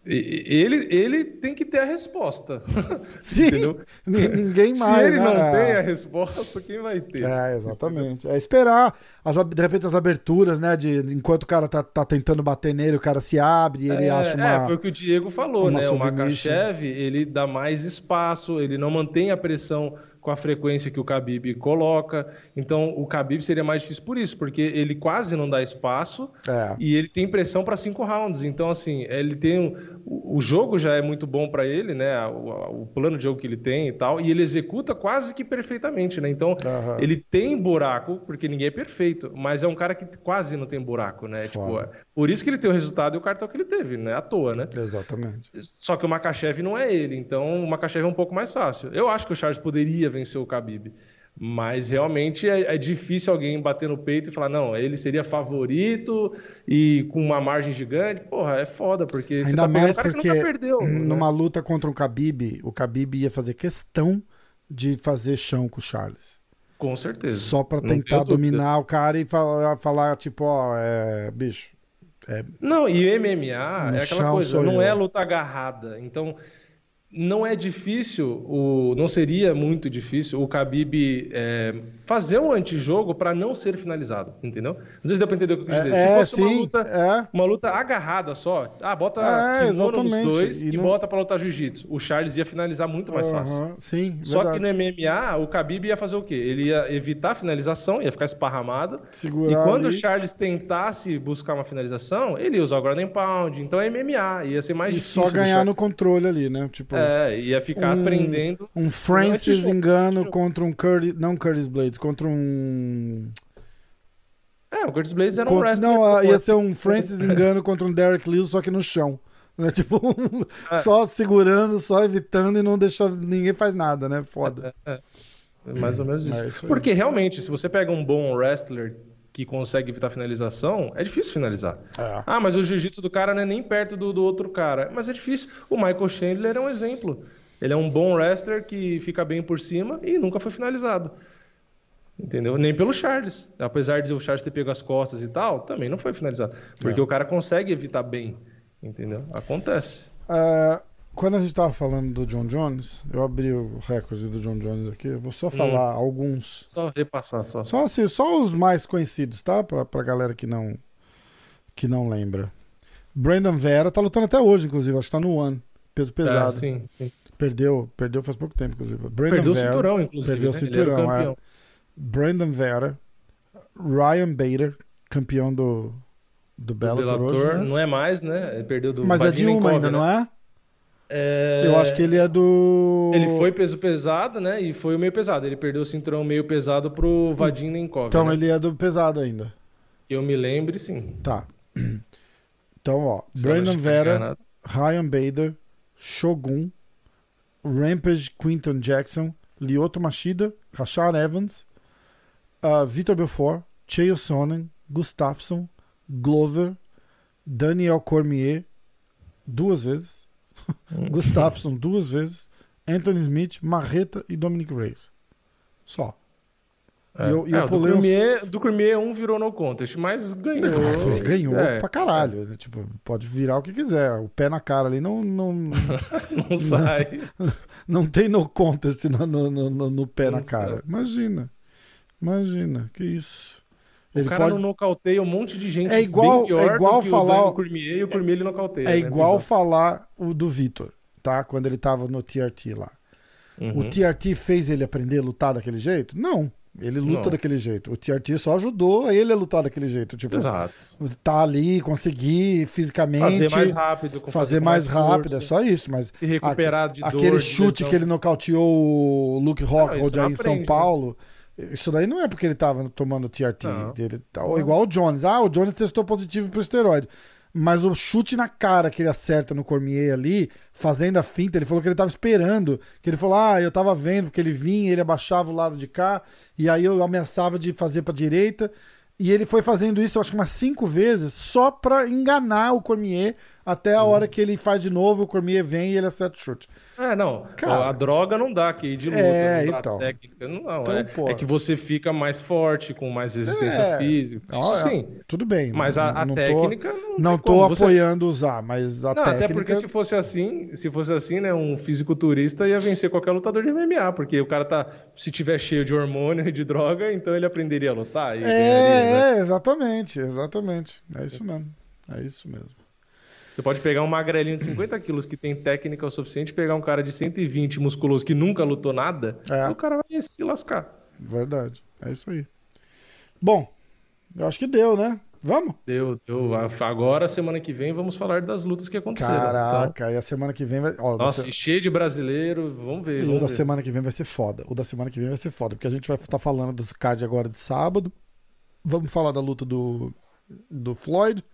ele, ele tem que ter a resposta. Sim, ninguém mais. Se ele né? não tem a resposta, quem vai ter? É, exatamente. É esperar, as, de repente, as aberturas, né? De, enquanto o cara tá, tá tentando bater nele, o cara se abre e ele é, acha uma. É, foi o que o Diego falou, né? O Makachev, ele dá mais espaço, ele não mantém a pressão com a frequência que o Khabib coloca. Então, o Khabib seria mais difícil por isso, porque ele quase não dá espaço é. e ele tem pressão para cinco rounds. Então, assim, ele tem o jogo já é muito bom para ele, né? O, o, plano de jogo que ele tem e tal, e ele executa quase que perfeitamente, né? Então, uhum. ele tem buraco, porque ninguém é perfeito, mas é um cara que quase não tem buraco, né? Tipo, é, por isso que ele tem o resultado e o cartão que ele teve, né? À toa, né? Exatamente. Só que o Makachev não é ele, então o Makachev é um pouco mais fácil. Eu acho que o Charles poderia vencer o Khabib. Mas realmente é, é, difícil alguém bater no peito e falar, não, ele seria favorito e com uma margem gigante. Porra, é foda, porque Ainda você tá mais um porque perdeu, numa né? luta contra um Khabib, o Khabib ia fazer questão de fazer chão com o Charles. Com certeza. Só para tentar dominar o cara e falar, falar tipo, ó, é, bicho. É... Não, e MMA é aquela coisa, não eu. é luta agarrada. Então, não é difícil, o, não seria muito difícil o Khabib é, fazer um antijogo para não ser finalizado, entendeu? Não sei se deu para entender o que eu quis dizer. É, se fosse sim, uma, luta, é. uma luta agarrada só, ah, bota é, kimono nos dois e, e não... bota para lutar jiu-jitsu. O Charles ia finalizar muito mais uhum, fácil. Sim, Só que no MMA, o Khabib ia fazer o quê? Ele ia evitar a finalização, ia ficar esparramado. Segurar e quando ali. o Charles tentasse buscar uma finalização, ele ia usar o ground pound. Então é MMA, ia ser mais e difícil. só ganhar no controle ali, né? Tipo... É, ia ficar um, aprendendo. Um Francis engano contra um Curtis. Não Curtis Blades, contra um. É, o Curtis Blades era um wrestler. Não, ia ser um Francis engano contra um Derek Lewis, só que no chão. Né? Tipo, é. só segurando, só evitando e não deixando. Ninguém faz nada, né? Foda. É, é. é mais ou menos isso. É isso Porque realmente, se você pega um bom wrestler que consegue evitar finalização, é difícil finalizar. É. Ah, mas o jiu-jitsu do cara não é nem perto do, do outro cara. Mas é difícil. O Michael Chandler é um exemplo. Ele é um bom wrestler que fica bem por cima e nunca foi finalizado. Entendeu? Nem pelo Charles. Apesar de o Charles ter pego as costas e tal, também não foi finalizado. Porque é. o cara consegue evitar bem. Entendeu? Acontece. Uh, quando a gente estava falando do John Jones, eu abri o recorde do John Jones aqui. Eu vou só falar hum, alguns. Só repassar, só. Só assim, só os mais conhecidos, tá? Pra, pra galera que não, que não lembra. Brandon Vera tá lutando até hoje, inclusive. Acho que tá no One. Peso pesado. É, sim, sim. Perdeu, perdeu faz pouco tempo, inclusive. Brandon perdeu Vera, o cinturão, inclusive. Perdeu né? o cinturão, é. Brandon Vera. Ryan Bader, campeão do, do Bellator. Do Bellator hoje, né? não é mais, né? Ele perdeu do Mas é de uma ainda, né? não é? É... Eu acho que ele é do. Ele foi peso pesado, né? E foi o meio pesado. Ele perdeu o cinturão meio pesado pro Vadim Nenkov. Então né? ele é do pesado ainda. Eu me lembre, sim. Tá. Então, ó. Se Brandon Vera, Ryan Bader, Shogun, Rampage Quinton Jackson, Lyoto Machida, Rashad Evans, uh, Vitor Belfort, Chael Sonnen, Gustafsson, Glover, Daniel Cormier, duas vezes. Gustafsson duas vezes, Anthony Smith, Marreta e Dominic Reyes. Só. É. E eu, e é, eu do, Cormier, do Cormier um virou no contest, mas ganhou. Ganhou é. pra caralho. É. Tipo, pode virar o que quiser. O pé na cara ali não. Não, não sai. Não, não, tem no contest no, no, no, no pé não na cara. Sai. Imagina. Imagina, que isso. Ele o cara pode... não nocauteia um monte de gente é igual, é igual falar o Cormier e o Cormier ele nocauteia. É né? igual falar o do Vitor, tá? Quando ele tava no TRT lá. Uhum. O TRT fez ele aprender a lutar daquele jeito? Não. Ele luta não. daquele jeito. O TRT só ajudou ele a lutar daquele jeito. Tipo, Exato. tá ali, conseguir fisicamente. Fazer mais rápido. Fazer, fazer mais, mais rápido, é só isso. Mas se recuperar de aquele dor, chute que ele nocauteou o Luke Rockhold aí em São né? Isso daí não é porque ele tava tomando TRT. Ele, tá, igual o Jones. Ah, o Jones testou positivo pro esteroide. Mas o chute na cara que ele acerta no Cormier ali, fazendo a finta, ele falou que ele tava esperando. Que ele falou: Ah, eu tava vendo, porque ele vinha, ele abaixava o lado de cá, e aí eu ameaçava de fazer pra direita. E ele foi fazendo isso, acho que umas cinco vezes, só pra enganar o Cormier até a hora que ele faz de novo, o Cormier vem e ele acerta o chute. É, não. Cara, a droga não dá aqui de luta. É, então. Técnica. Não, então, é, é, que você fica mais forte, com mais resistência é, física. Isso sim. É, tudo bem. Mas a, a não técnica tô, não Não tô apoiando você... usar, mas a não, técnica... Até porque se fosse assim, se fosse assim, né, um fisiculturista ia vencer qualquer lutador de MMA, porque o cara tá, se tiver cheio de hormônio e de droga, então ele aprenderia a lutar. é, ganharia, né? exatamente, exatamente. É isso mesmo. É isso mesmo. Você pode pegar um magrelinho de 50 quilos que tem técnica o suficiente, pegar um cara de 120 musculoso que nunca lutou nada, É. o cara vai se lascar. Verdade. É isso aí. Bom, eu acho que deu, né? Vamos? Deu, deu. Agora, semana que vem, vamos falar das lutas que aconteceram. Então, Caraca, e a semana que vem vai. Ó, da nossa, se- cheio de brasileiro, vamos ver. E o Vamos da ver. semana que vem vai ser foda. O da semana que vem vai ser foda, porque a gente vai estar falando dos card agora de sábado. Vamos falar da luta do, do Floyd.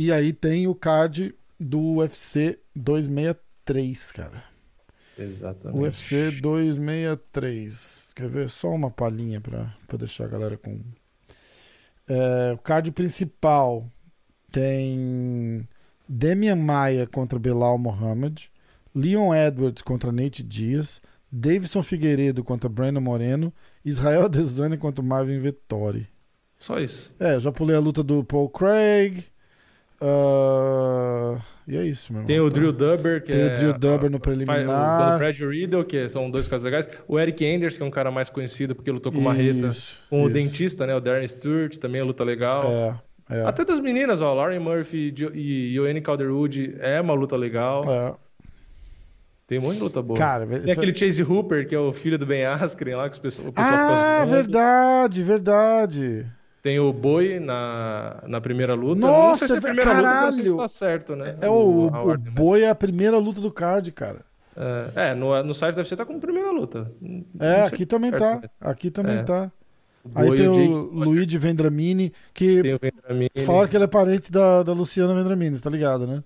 E aí tem o card do UFC 263, cara. Exatamente. UFC 263. Quer ver? Só uma palhinha pra, pra deixar a galera com. É, o card principal tem Demian Maia contra Belal Mohamed, Leon Edwards contra Nate Diaz, Davidson Figueiredo contra Brandon Moreno, Israel Adesanya contra Marvin Vettori. Só isso. É, já pulei a luta do Paul Craig. Ah, e é isso, meu irmão. Tem o Drill Dubber, que Tem é. o Drill Dubber no preliminar. O Brad Riddle, que são dois caras legais. O Eric Anders, que é um cara mais conhecido porque lutou com Marreta. Com o isso. dentista, né? O Darren Stewart, também é luta legal. É, é. Até das meninas, ó. Lauren Murphy e Yoane Calderwood é uma luta legal. é. Tem um monte de luta boa. Cara, Tem isso- aquele Chase Hooper, que é o filho do Ben Askren lá, que pessoal, o pessoal Ah, verdade, verdade. Tem o Boi na, na primeira luta. Nossa, não sei se é a primeira luta, não sei se caralho. tá certo, né? É o, o mas- Boi é a primeira luta do card, cara. É, é, no, no site deve ser tá como primeira luta. É, aqui também certo, tá. mas Aqui também É. tá. o Aí Boi e tem o o Luigi Vendramini, que Vendramini. fala que ele é parente da, da Luciana Vendramini, tá ligado, né?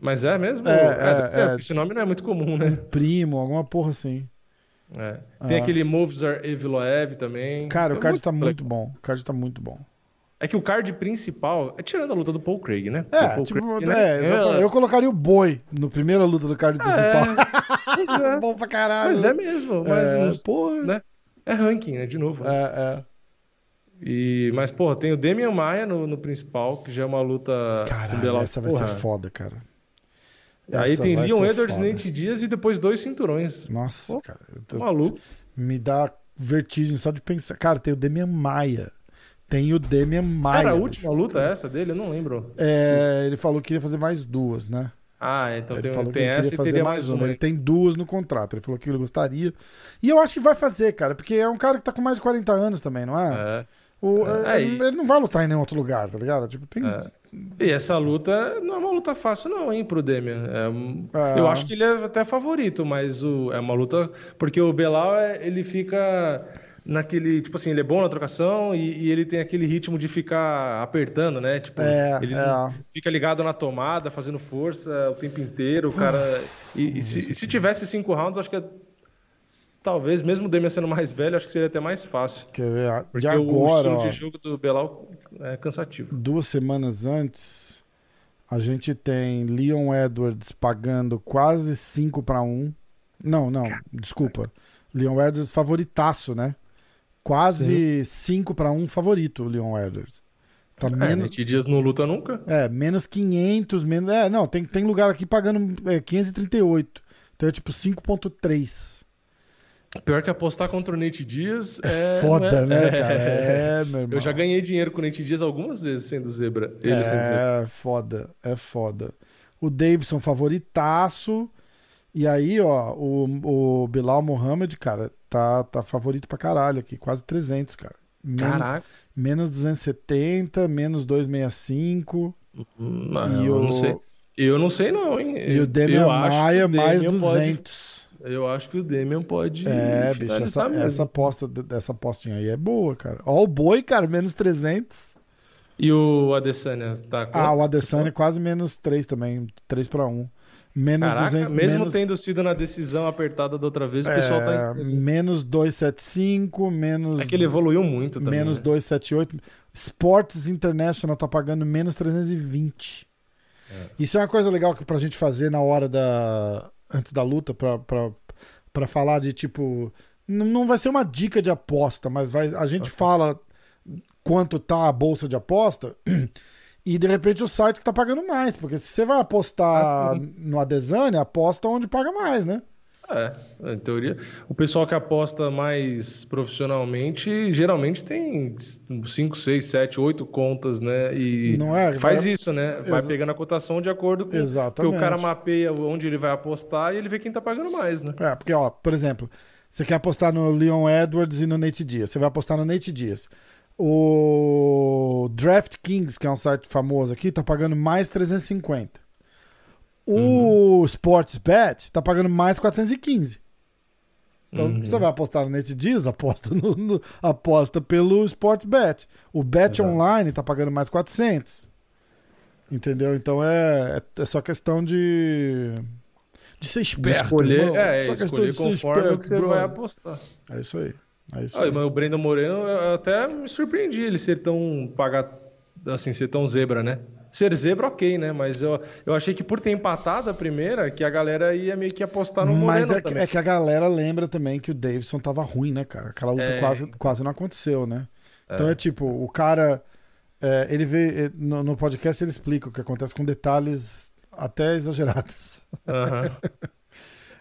Mas é mesmo? É, É, é, é. Esse nome não é muito comum, né? Primo, alguma porra assim. É. Tem Ah. aquele Movzar Eviloev também. Cara, o Tem card tá legal. muito bom. O card tá muito bom. É que o card principal é tirando a luta do Paul Craig, né? Porque É, o Paul tipo, Craig, é, né, eu colocaria o Boi no primeira luta do card principal. É, é. bom pra caralho. Mas é mesmo, mas É, porra. né? é ranking, né? De novo. né? É, é. E, mas, porra, tem o Demian Maia no, no principal, que já é uma luta Caralho, essa vai porra. ser foda, cara. Aí Essa tem vai Leon Edwards, foda. Nate Dias e depois dois cinturões. Nossa, Pô, cara. tô- Maluco. Me dá vertigem só de pensar. Cara, tem o Demian Maia. Tem o Demian Maia. Era a última luta essa dele? Eu não lembro. É, ele falou que queria fazer mais duas, né? Ah, então ele tem, falou tem que ele queria e fazer teria mais uma. uma. Ele tem duas no contrato. Ele falou que ele gostaria. E eu acho que vai fazer, cara, porque é um cara que tá com mais de 40 anos também, não é? É. O- É, é, Ele não vai lutar em nenhum outro lugar, tá ligado? Tipo, tem. E essa luta não é uma luta fácil, não, hein, pro Demian. É É. Eu acho que ele é até favorito, mas o... é uma luta. Porque o Belal, é- ele fica naquele. Tipo assim, ele é bom na trocação e, e ele tem aquele ritmo de ficar apertando, né? Tipo, É, ele é. fica ligado na tomada, fazendo força o tempo inteiro. O cara. E, e se, e se tivesse cinco rounds, acho que é- talvez, mesmo o Demian sendo mais velho, acho que seria até mais fácil. Quer ver? a- Porque De o agora, estilo ó, de jogo do Belal é cansativo. duas semanas antes, a gente tem Leon Edwards pagando quase 5 para 1. Não, não, desculpa. Leon Edwards favoritaço, né? Quase 5 para 1 favorito, o Leon Edwards. Tá É, menos, Dias não luta nunca. é, menos 500, menos, é, não, tem, tem lugar aqui pagando é, 538. Então é tipo 5.3. Pior que apostar contra o Nate Dias É é. foda, é- né, cara? É, meu irmão. Eu já ganhei dinheiro com o Nate Dias algumas vezes sendo zebra. Ele sendo zebra. É foda, é foda. O Davidson favoritaço. E aí, ó, o, o Bilal Mohamed, cara, tá, tá favorito pra caralho aqui. Quase 300, cara. Menos, Caraca. menos 270, menos 265. Não, E eu o- não sei. Eu não sei, não, hein? E o que Maia o mais Demian pode- 200. Eu acho que o Demian pode. É, bicho, essa, mesmo. essa aposta, essa apostinha aí é boa, cara. Ó, o boi, cara, menos 300. E o Adesanya tá Ah, o quanto? Adesanya quase menos 3 também. 3 pra 1. Menos Caraca, 200. mesmo menos... tendo sido na decisão apertada da outra vez, o pessoal tá. É, menos 275, menos, É que ele evoluiu muito também. menos né? 278. Sports International tá pagando menos 320. É. Isso é uma coisa legal que pra gente fazer na hora da. Antes da luta, pra falar de tipo. Não vai ser uma dica de aposta, mas vai, a gente fala quanto tá a bolsa de aposta. E de repente o site que tá pagando mais, porque se você vai apostar Ah, no Adesanya, aposta onde paga mais, né? É, em teoria. O pessoal que aposta mais profissionalmente geralmente tem 5, 6, 7, 8 contas, né? E é? faz Vai- isso, né? Vai Exa- pegando a cotação de acordo com Exatamente. que o cara mapeia onde ele vai apostar e ele vê quem tá pagando mais, né? É, porque, ó, por exemplo, você quer apostar no Leon Edwards e no Nate Diaz. Você vai apostar no Nate Diaz. O DraftKings, que é um site famoso aqui, tá pagando mais 350. O Sportsbet tá pagando mais 415. Então, Uhum. você vai apostar no Nate Diaz, aposta, no, no- aposta pelo Sportsbet. O Bet Exato. Online tá pagando mais 400. Entendeu? Então é, é, é só questão de. De ser De esperto. escolher, irmão. é, Só questão escolher de conforme esperto, que você vai brother. apostar. É isso aí. É isso Ah, aí. mas o Brandon Moreno, eu até me surpreendi ele ser tão pagar assim, ser tão zebra, né? Ser zebra, ok, né? Mas eu, eu achei que por ter empatado a primeira, que a galera ia meio que apostar no Mas Moreno é que, também. é que a galera lembra também que o Davidson tava ruim, né, cara? Aquela luta É. quase, quase não aconteceu, né? Então é tipo, o cara. é, ele vê. é, No, no podcast ele explica o que acontece com detalhes até exagerados. Aham.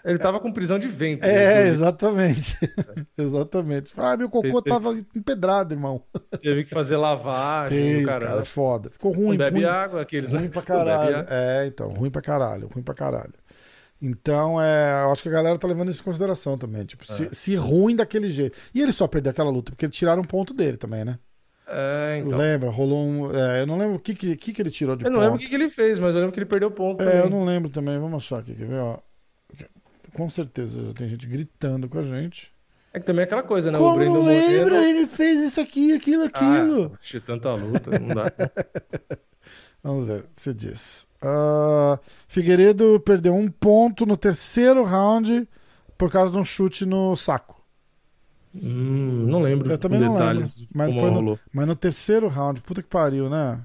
Ele tava com prisão de ventre. É, né? exatamente. exatamente. Ah, meu cocô Teve- tava empedrado, irmão. Teve que fazer lavagem, Teve, cara, cara. foda. Ficou Não ruim, bebe ruim, água, aqueles ruim né? pra Não bebe caralho. É, então, ruim pra caralho, ruim pra caralho. Então, é, eu acho que a galera tá levando isso em consideração também. Tipo, É. se, se ruim daquele jeito. E ele só perdeu aquela luta porque tiraram um ponto dele também, né? É, então. Lembra? Rolou um. é, eu não lembro o que, que, que, que ele tirou de Eu não ponto. lembro o que, que ele fez, mas eu lembro que ele perdeu ponto É, também. eu não lembro também. Vamos achar aqui, quer ver? Ó. Com certeza já tem gente gritando com a gente. É que também é aquela coisa, né? o Como Brandon não lembra? Moreno. Ele fez isso aqui, aquilo, aquilo. Ah, assistir tanta luta, não dá. Vamos ver, você diz. Ah, Figueiredo perdeu um ponto no terceiro round por causa de um chute no saco. Hum, não lembro Eu também não detalhes lembro. Mas no-. Mas no terceiro round, puta que pariu, né?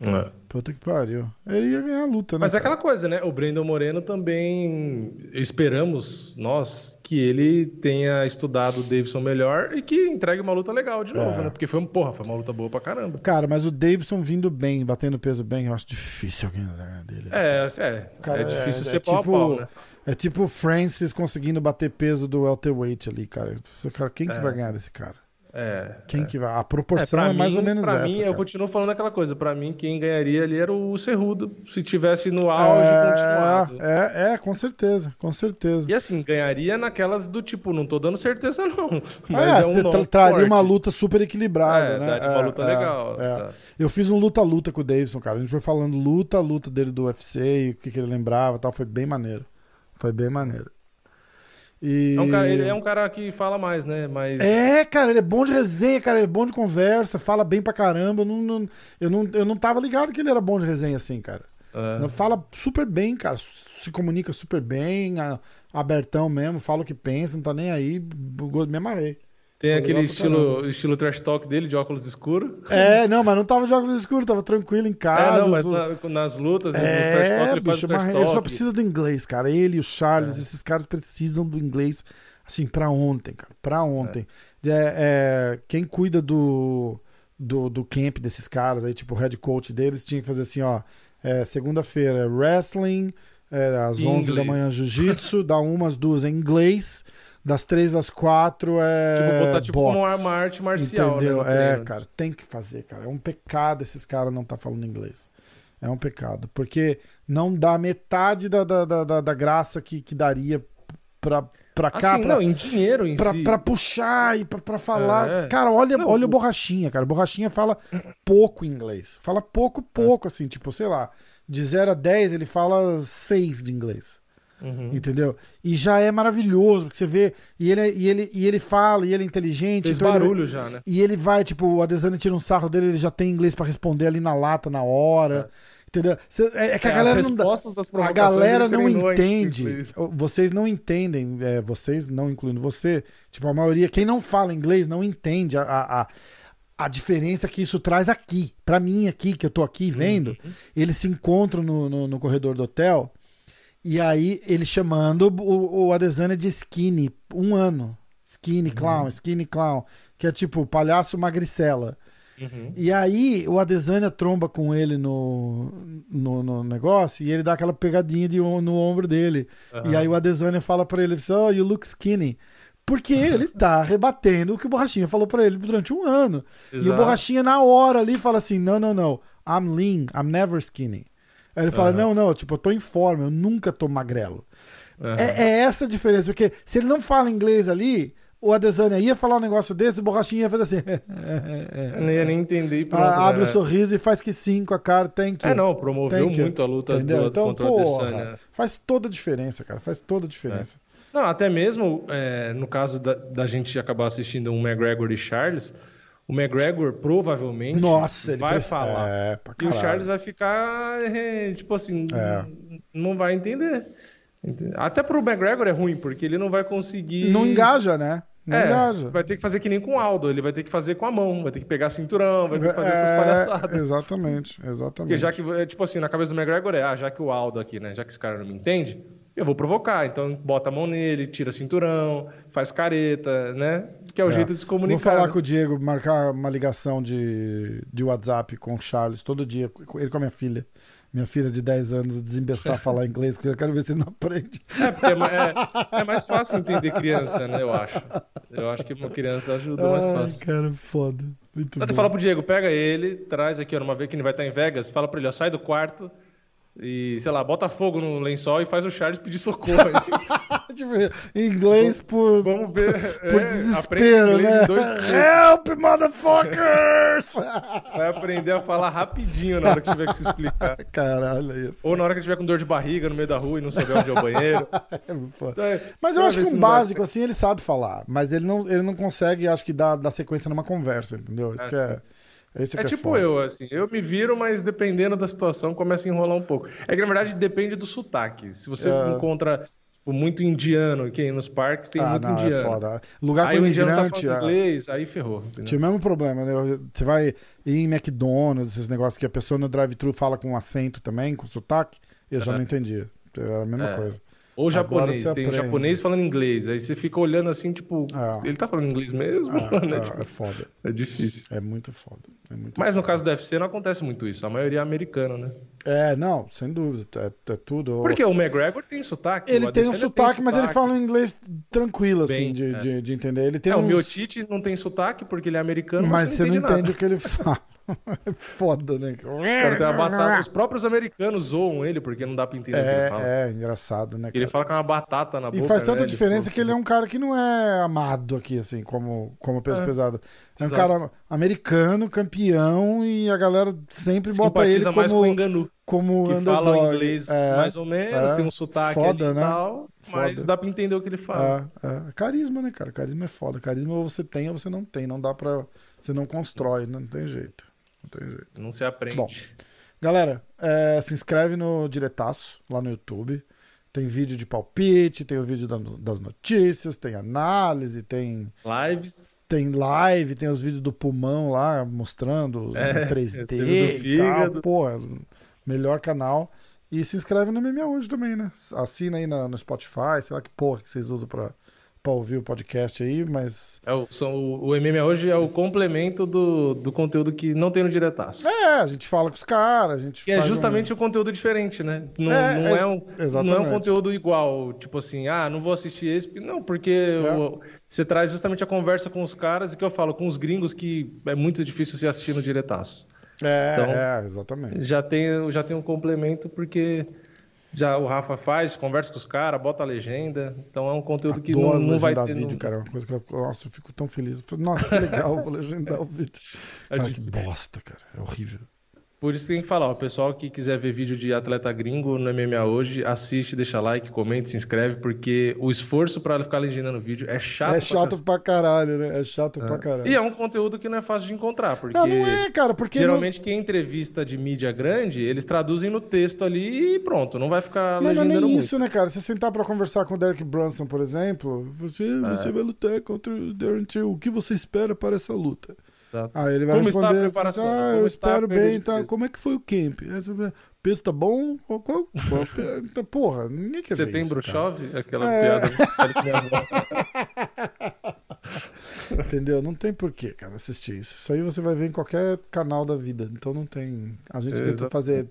É. Puta que pariu. Ele ia ganhar a luta, né? Mas é aquela coisa, né? O Brandon Moreno também esperamos, nós, que ele tenha estudado o Davidson melhor e que entregue uma luta legal de novo, É. né? Porque foi, um- porra, foi uma luta boa pra caramba. Cara, mas o Davidson vindo bem, batendo peso bem, eu acho difícil alguém ganhar dele. É, é. Cara, é difícil é- ser é pau tipo- a pau, né? É tipo o Francis conseguindo bater peso do welterweight ali, cara- Quem que É. vai ganhar desse cara? É. Quem é. que vai? A É, proporção pra é, mais mim- ou menos pra essa. mim, eu cara. continuo falando aquela coisa. Pra mim, quem ganharia ali era o Cerrudo, se tivesse no auge continuado. É, é, é, com certeza, com certeza. E assim, ganharia naquelas do tipo, não tô dando certeza não, mas é, é, um tra- traria forte. uma luta super equilibrada, É, né? daria uma É, luta é, legal, é. Eu fiz um luta-luta com o Davidson, cara. A gente foi falando luta-luta dele do UFC e o que, que ele lembrava e tal. Foi bem maneiro. Foi bem maneiro. E... É um cara, ele é um cara que fala mais, né? Mas É, cara, ele é bom de resenha, cara, ele é bom de conversa, fala bem pra caramba. Eu não, não- eu, não, eu não tava ligado que ele era bom de resenha assim, cara. é, Não, Fala super bem, cara, se comunica super bem, a- abertão mesmo, fala o que pensa, não tá nem aí, me amarrei. Tem Foi aquele estilo, estilo trash talk dele, de óculos escuros. É, não, mas não tava de óculos escuros, tava tranquilo em casa. É, não, mas tudo. na- nas lutas, nos É, trash talk, ele faz bicho, o trash talk. ele só precisa do inglês, cara. Ele e o Charles, É. esses caras precisam do inglês, assim, pra ontem, cara. Pra ontem. É, é, quem cuida do, do, do camp desses caras aí, tipo, o head coach deles, tinha que fazer assim, ó. é, Segunda-feira é wrestling, é, às Em 11 da inglês. manhã jiu-jitsu, dá umas duas em inglês, das três às quatro é. Tipo, botar tipo boxe. uma, uma arte marcial, Entendeu? né? é, cara, tem que fazer, cara. É um pecado esses caras não tá falando inglês. É um pecado. Porque não dá metade da, da, da, da- graça que, que daria pra, pra cá, Assim, pra, não, em dinheiro em pra, si. pra puxar e pra, pra falar. É. Cara, olha, Não, olha o Borrachinha, cara. O Borrachinha fala pouco inglês. Fala pouco, pouco, assim, tipo, sei lá. De 0 a 10, ele fala 6 de inglês. Uhum. Entendeu? E já é maravilhoso, porque você vê. E ele, e ele, e ele fala, e ele é inteligente. Fez então ele- barulho já, né? e ele vai, tipo, o Adesanya tira um sarro dele, ele já tem inglês pra responder ali na lata, na hora. Entendeu? Cê- é, é que a É, galera não dá. A galera ele não entende. Vocês não entendem. é, vocês, não incluindo você. Tipo, a maioria. Quem não fala inglês não entende a, a, a- a diferença que isso traz aqui. Pra mim, aqui, que eu tô aqui vendo. Uhum. Eles se encontram no, no, no corredor do hotel. E aí, ele chamando o, o Adesanya de skinny. Um ano. Skinny Uhum. clown, skinny clown. Que é tipo palhaço magricela. Uhum. E aí o Adesanya tromba com ele no, no, no, negócio e ele dá aquela pegadinha de, no ombro dele. Uhum. E aí o Adesanya fala para ele oh, you look skinny. Porque ele tá rebatendo o que o Borrachinha falou para ele durante um ano. Exato. E o Borrachinha na hora ali fala assim, não, não, não, I'm lean, I'm never skinny. Aí ele fala, não, não, tipo, eu tô em forma, eu nunca tô magrelo. É, é essa a diferença, porque se ele não fala inglês ali o Adesanya ia falar um negócio desse, o Borrachinha ia fazer assim. não ia nem entender. Pronto, ah, abre o né? um sorriso e faz que sim com a cara, tem que. É, não, promoveu muito a luta do, então, contra porra, o Adesanya. Faz toda a diferença, cara, faz toda a diferença. É. Não, até mesmo é, no caso da, da, gente acabar assistindo um McGregor e Charles, o McGregor provavelmente Nossa, vai falar. É, e o Charles vai ficar, tipo assim, é. não vai entender. Até pro McGregor é ruim, porque ele não vai conseguir. Não engaja, né? Não é, engaja. Vai ter que fazer que nem com o Aldo, ele vai ter que fazer com a mão, vai ter que pegar cinturão, vai ter que fazer é, essas palhaçadas. Exatamente, exatamente. Porque já que, é, tipo assim, na cabeça do McGregor é, ah, já que o Aldo aqui, né, já que esse cara não me entende, eu vou provocar. Então bota a mão nele, tira cinturão, faz careta, né? Que é o é. jeito de se comunicar. Vou falar né? com o Diego, marcar uma ligação de, de WhatsApp com o Charles todo dia, ele com a minha filha minha filha de 10 anos desembestar a falar inglês, porque eu quero ver se ele não aprende. É, porque é, é, é, mais fácil entender criança, né? Eu acho. Eu acho que uma criança ajuda Ai, mais fácil. Cara, foda. Muito Até fala pro Diego, pega ele, traz aqui, ó, numa vez que ele vai estar em Vegas, fala pra ele, ó, sai do quarto e, sei lá, bota fogo no lençol e faz o Charles pedir socorro. tipo, inglês por. Vamos ver. Por é, desespero, né? Help, motherfuckers! Vai aprender a falar rapidinho na hora que tiver que se explicar. Caralho, aí. É Ou na hora que tiver com dor de barriga no meio da rua e não souber onde é o banheiro. é, mas eu acho que um básico, assim, ele sabe falar. Mas ele não, ele não consegue, acho que, dar, dar sequência numa conversa, entendeu? Isso é, que é. Esse é, é tipo eu, assim, eu me viro, mas dependendo da situação começa a enrolar um pouco. É que na verdade depende do sotaque. Se você é... encontra tipo, muito indiano que nos parques tem ah, muito não, é indiano. É foda. Lugar aí o indiano tá falando é... inglês, aí ferrou. Entendeu? Tinha o mesmo problema, né? Você vai ir em McDonald's, esses negócios que a pessoa no drive-thru fala com acento também, com sotaque, eu já não entendia. Era a mesma coisa. Ou japonês, tem aprende. japonês falando inglês. Aí você fica olhando assim, tipo, é. ele tá falando inglês mesmo? É, é, tipo, é, foda. É difícil. É muito foda. É muito Mas foda. no caso do UFC não acontece muito isso. A maioria é americana, né? É, não, sem dúvida. É, é tudo. Porque o McGregor tem sotaque. Ele tem um sotaque, tem mas ele fala um inglês tranquilo, assim, Bem, de, é. de, de, entender. Ele tem é, uns... O Miotite não tem sotaque porque ele é americano, mas, mas você não entende, entende o que ele fala. É foda, né? Cara, tem uma batata. Os próprios americanos zoam ele porque não dá pra entender é, o que ele fala. É, engraçado, né? Cara? Ele fala que é uma batata na boca. E faz tanta né? diferença que ele é um cara que não é amado aqui, assim, como, como peso é. pesado. É um Exato. cara americano, campeão, e a galera sempre bota ele como. Mais com Enganu, como que underdog. fala inglês é, mais ou menos, é, tem um sotaque foda, ali né? e tal, foda. mas dá pra entender o que ele fala. É, é, Carisma, né, cara? Carisma é foda. Carisma ou você tem ou você não tem. Não dá pra. Você não constrói, não tem jeito. Não tem jeito. Não se aprende. Bom, galera, é, se inscreve no Diretaço, lá no YouTube. Tem vídeo de palpite, tem o vídeo das notícias, tem análise, tem. Lives. Tem live, tem os vídeos do pulmão lá mostrando é, 3D e tal. Pô, melhor canal. E se inscreve no MMA hoje também, né? Assina aí no Spotify, sei lá que porra que vocês usam pra para ouvir o podcast aí, mas. É, o, são, o, o MMA hoje é o complemento do, do conteúdo que não tem no diretaço. É, a gente fala com os caras, a gente. E é justamente um... o conteúdo diferente, né? Não é, não é, um, exatamente. não é um conteúdo igual, tipo assim, ah, não vou assistir esse. Não, porque é. o, você traz justamente a conversa com os caras e que eu falo com os gringos que é muito difícil se assistir no diretaço. É, então, é, exatamente. Já tem, já tem um complemento porque já o Rafa faz, conversa com os caras, bota a legenda. Então é um conteúdo que não, não vai ter. vídeo, cara. É uma coisa que eu, nossa, eu fico tão feliz. Nossa, que legal, vou legendar o vídeo. Cara, que bosta, cara. É horrível. Por isso tem que falar, o pessoal que quiser ver vídeo de atleta gringo no MMA hoje, assiste, deixa like, comente, se inscreve, porque o esforço para ficar legendando o vídeo é chato. É chato pra, caralho, né? É chato é. pra caralho. E é um conteúdo que não é fácil de encontrar, porque não, não é, cara, porque geralmente não... quem entrevista de mídia grande, eles traduzem no texto ali e pronto, não vai ficar não, legendando não é nem muito. isso, né, cara? Você sentar para conversar com o Derek Brunson, por exemplo, você, é. você vai lutar contra o Darren Till, o que você espera para essa luta? Exato. Aí ele vai como responder, está a preparação? Ah, eu espero bem, tá? Como é que foi o camp? Peso tá bom? Qual, qual, qual, então, porra, ninguém quer Setembro ver isso, chove? Aquela é... piada. Entendeu? Não tem porquê, cara, assistir isso. Isso aí você vai ver em qualquer canal da vida. Então não tem. A gente tenta Exatamente. fazer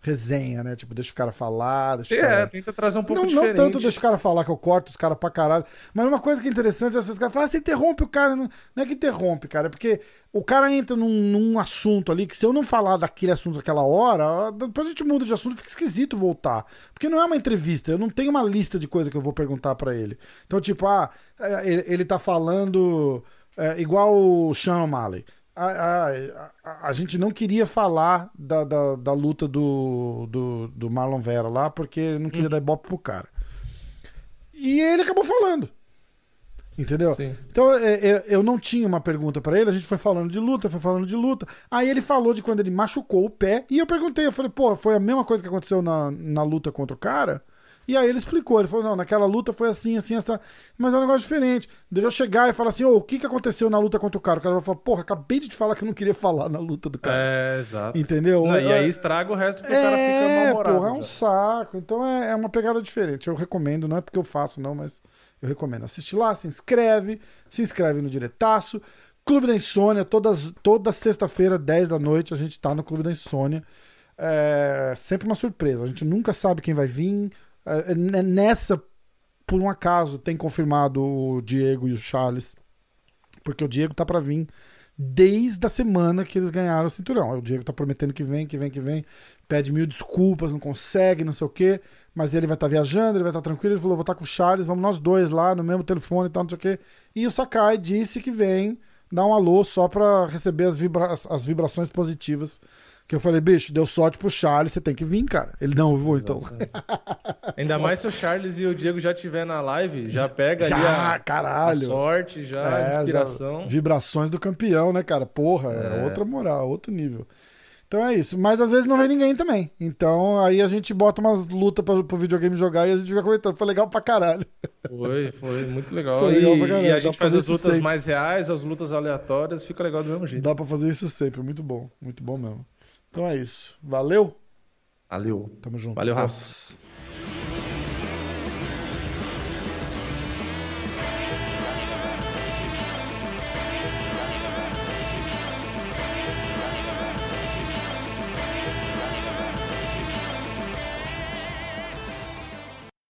resenha, né? Tipo, deixa o cara falar, deixa o É, cara. tenta trazer um pouco Não, diferente. não tanto deixa o cara falar que eu corto os caras pra caralho. Mas uma coisa que é interessante é esses caras falam, ah, você interrompe o cara. Não, não é que interrompe, cara, é porque o cara entra num, num assunto ali que se eu não falar daquele assunto naquela hora, depois a gente muda de assunto, fica esquisito voltar. Porque não é uma entrevista, eu não tenho uma lista de coisa que eu vou perguntar pra ele. Então, tipo, ah, é, ele, ele tá falando é, igual o Sean O'Malley. A, a, a- a gente não queria falar da, da, da luta do, do, do Marlon Vera lá, porque ele não queria dar ibope pro cara. E ele acabou falando. Entendeu? Sim. Então é, é, eu não tinha uma pergunta pra ele, a gente foi falando de luta, foi falando de luta. Aí ele falou de quando ele machucou o pé, e eu perguntei, eu falei, pô, foi a mesma coisa que aconteceu na, na luta contra o cara? E aí ele explicou, ele falou, não, naquela luta foi assim, assim, essa. Mas é um negócio diferente. Deixa eu chegar e falar assim, ô, o que, que aconteceu na luta contra o cara? O cara vai falar, porra, acabei de te falar que eu não queria falar na luta do cara. É, exato. Entendeu? Não, e É- aí estraga o resto porque o cara fica é, mal-humorado. porra, é um já. saco. Então é, é uma pegada diferente. Eu recomendo, não é porque eu faço, não, mas eu recomendo. Assiste lá, se inscreve, se inscreve no Diretaço. Clube da Insônia, todas, toda sexta-feira, 10 da noite, a gente tá no Clube da Insônia. É sempre uma surpresa. A gente nunca sabe quem vai vir. É, é nessa, por um acaso, tem confirmado o Diego e o Charles. Porque o Diego tá pra vir desde a semana que eles ganharam o cinturão. O Diego tá prometendo que vem, que vem, que vem. Pede mil desculpas, não consegue, não sei o quê. Mas ele vai estar viajando, ele vai estar tranquilo. Ele falou: vou estar com o Charles, vamos nós dois lá no mesmo telefone e tal, não sei o quê. E o Sakai disse que vem dar um alô só pra receber as, vibra as, as vibrações positivas. Que eu falei, bicho, deu sorte pro Charles, você tem que vir, cara. Ele, não, eu vou então. Ainda mais se o Charles e o Diego já estiver na live, já pega ali Já, a, a caralho. sorte, já É, a já- inspiração. vibrações do campeão, né, cara? Porra, é. É. outra moral, outro nível. Então é isso. Mas às vezes não vem ninguém também. Então aí a gente bota umas lutas pra, pro videogame jogar e a gente fica comentando. Foi legal pra caralho. Foi, foi muito legal. Foi e, legal pra caralho, e a gente faz as lutas sempre. mais reais, as lutas aleatórias, fica legal do mesmo jeito. Dá pra fazer isso sempre. Muito bom. Muito bom mesmo. Então é isso. Valeu. Valeu. Tamo junto. Valeu, Rafa.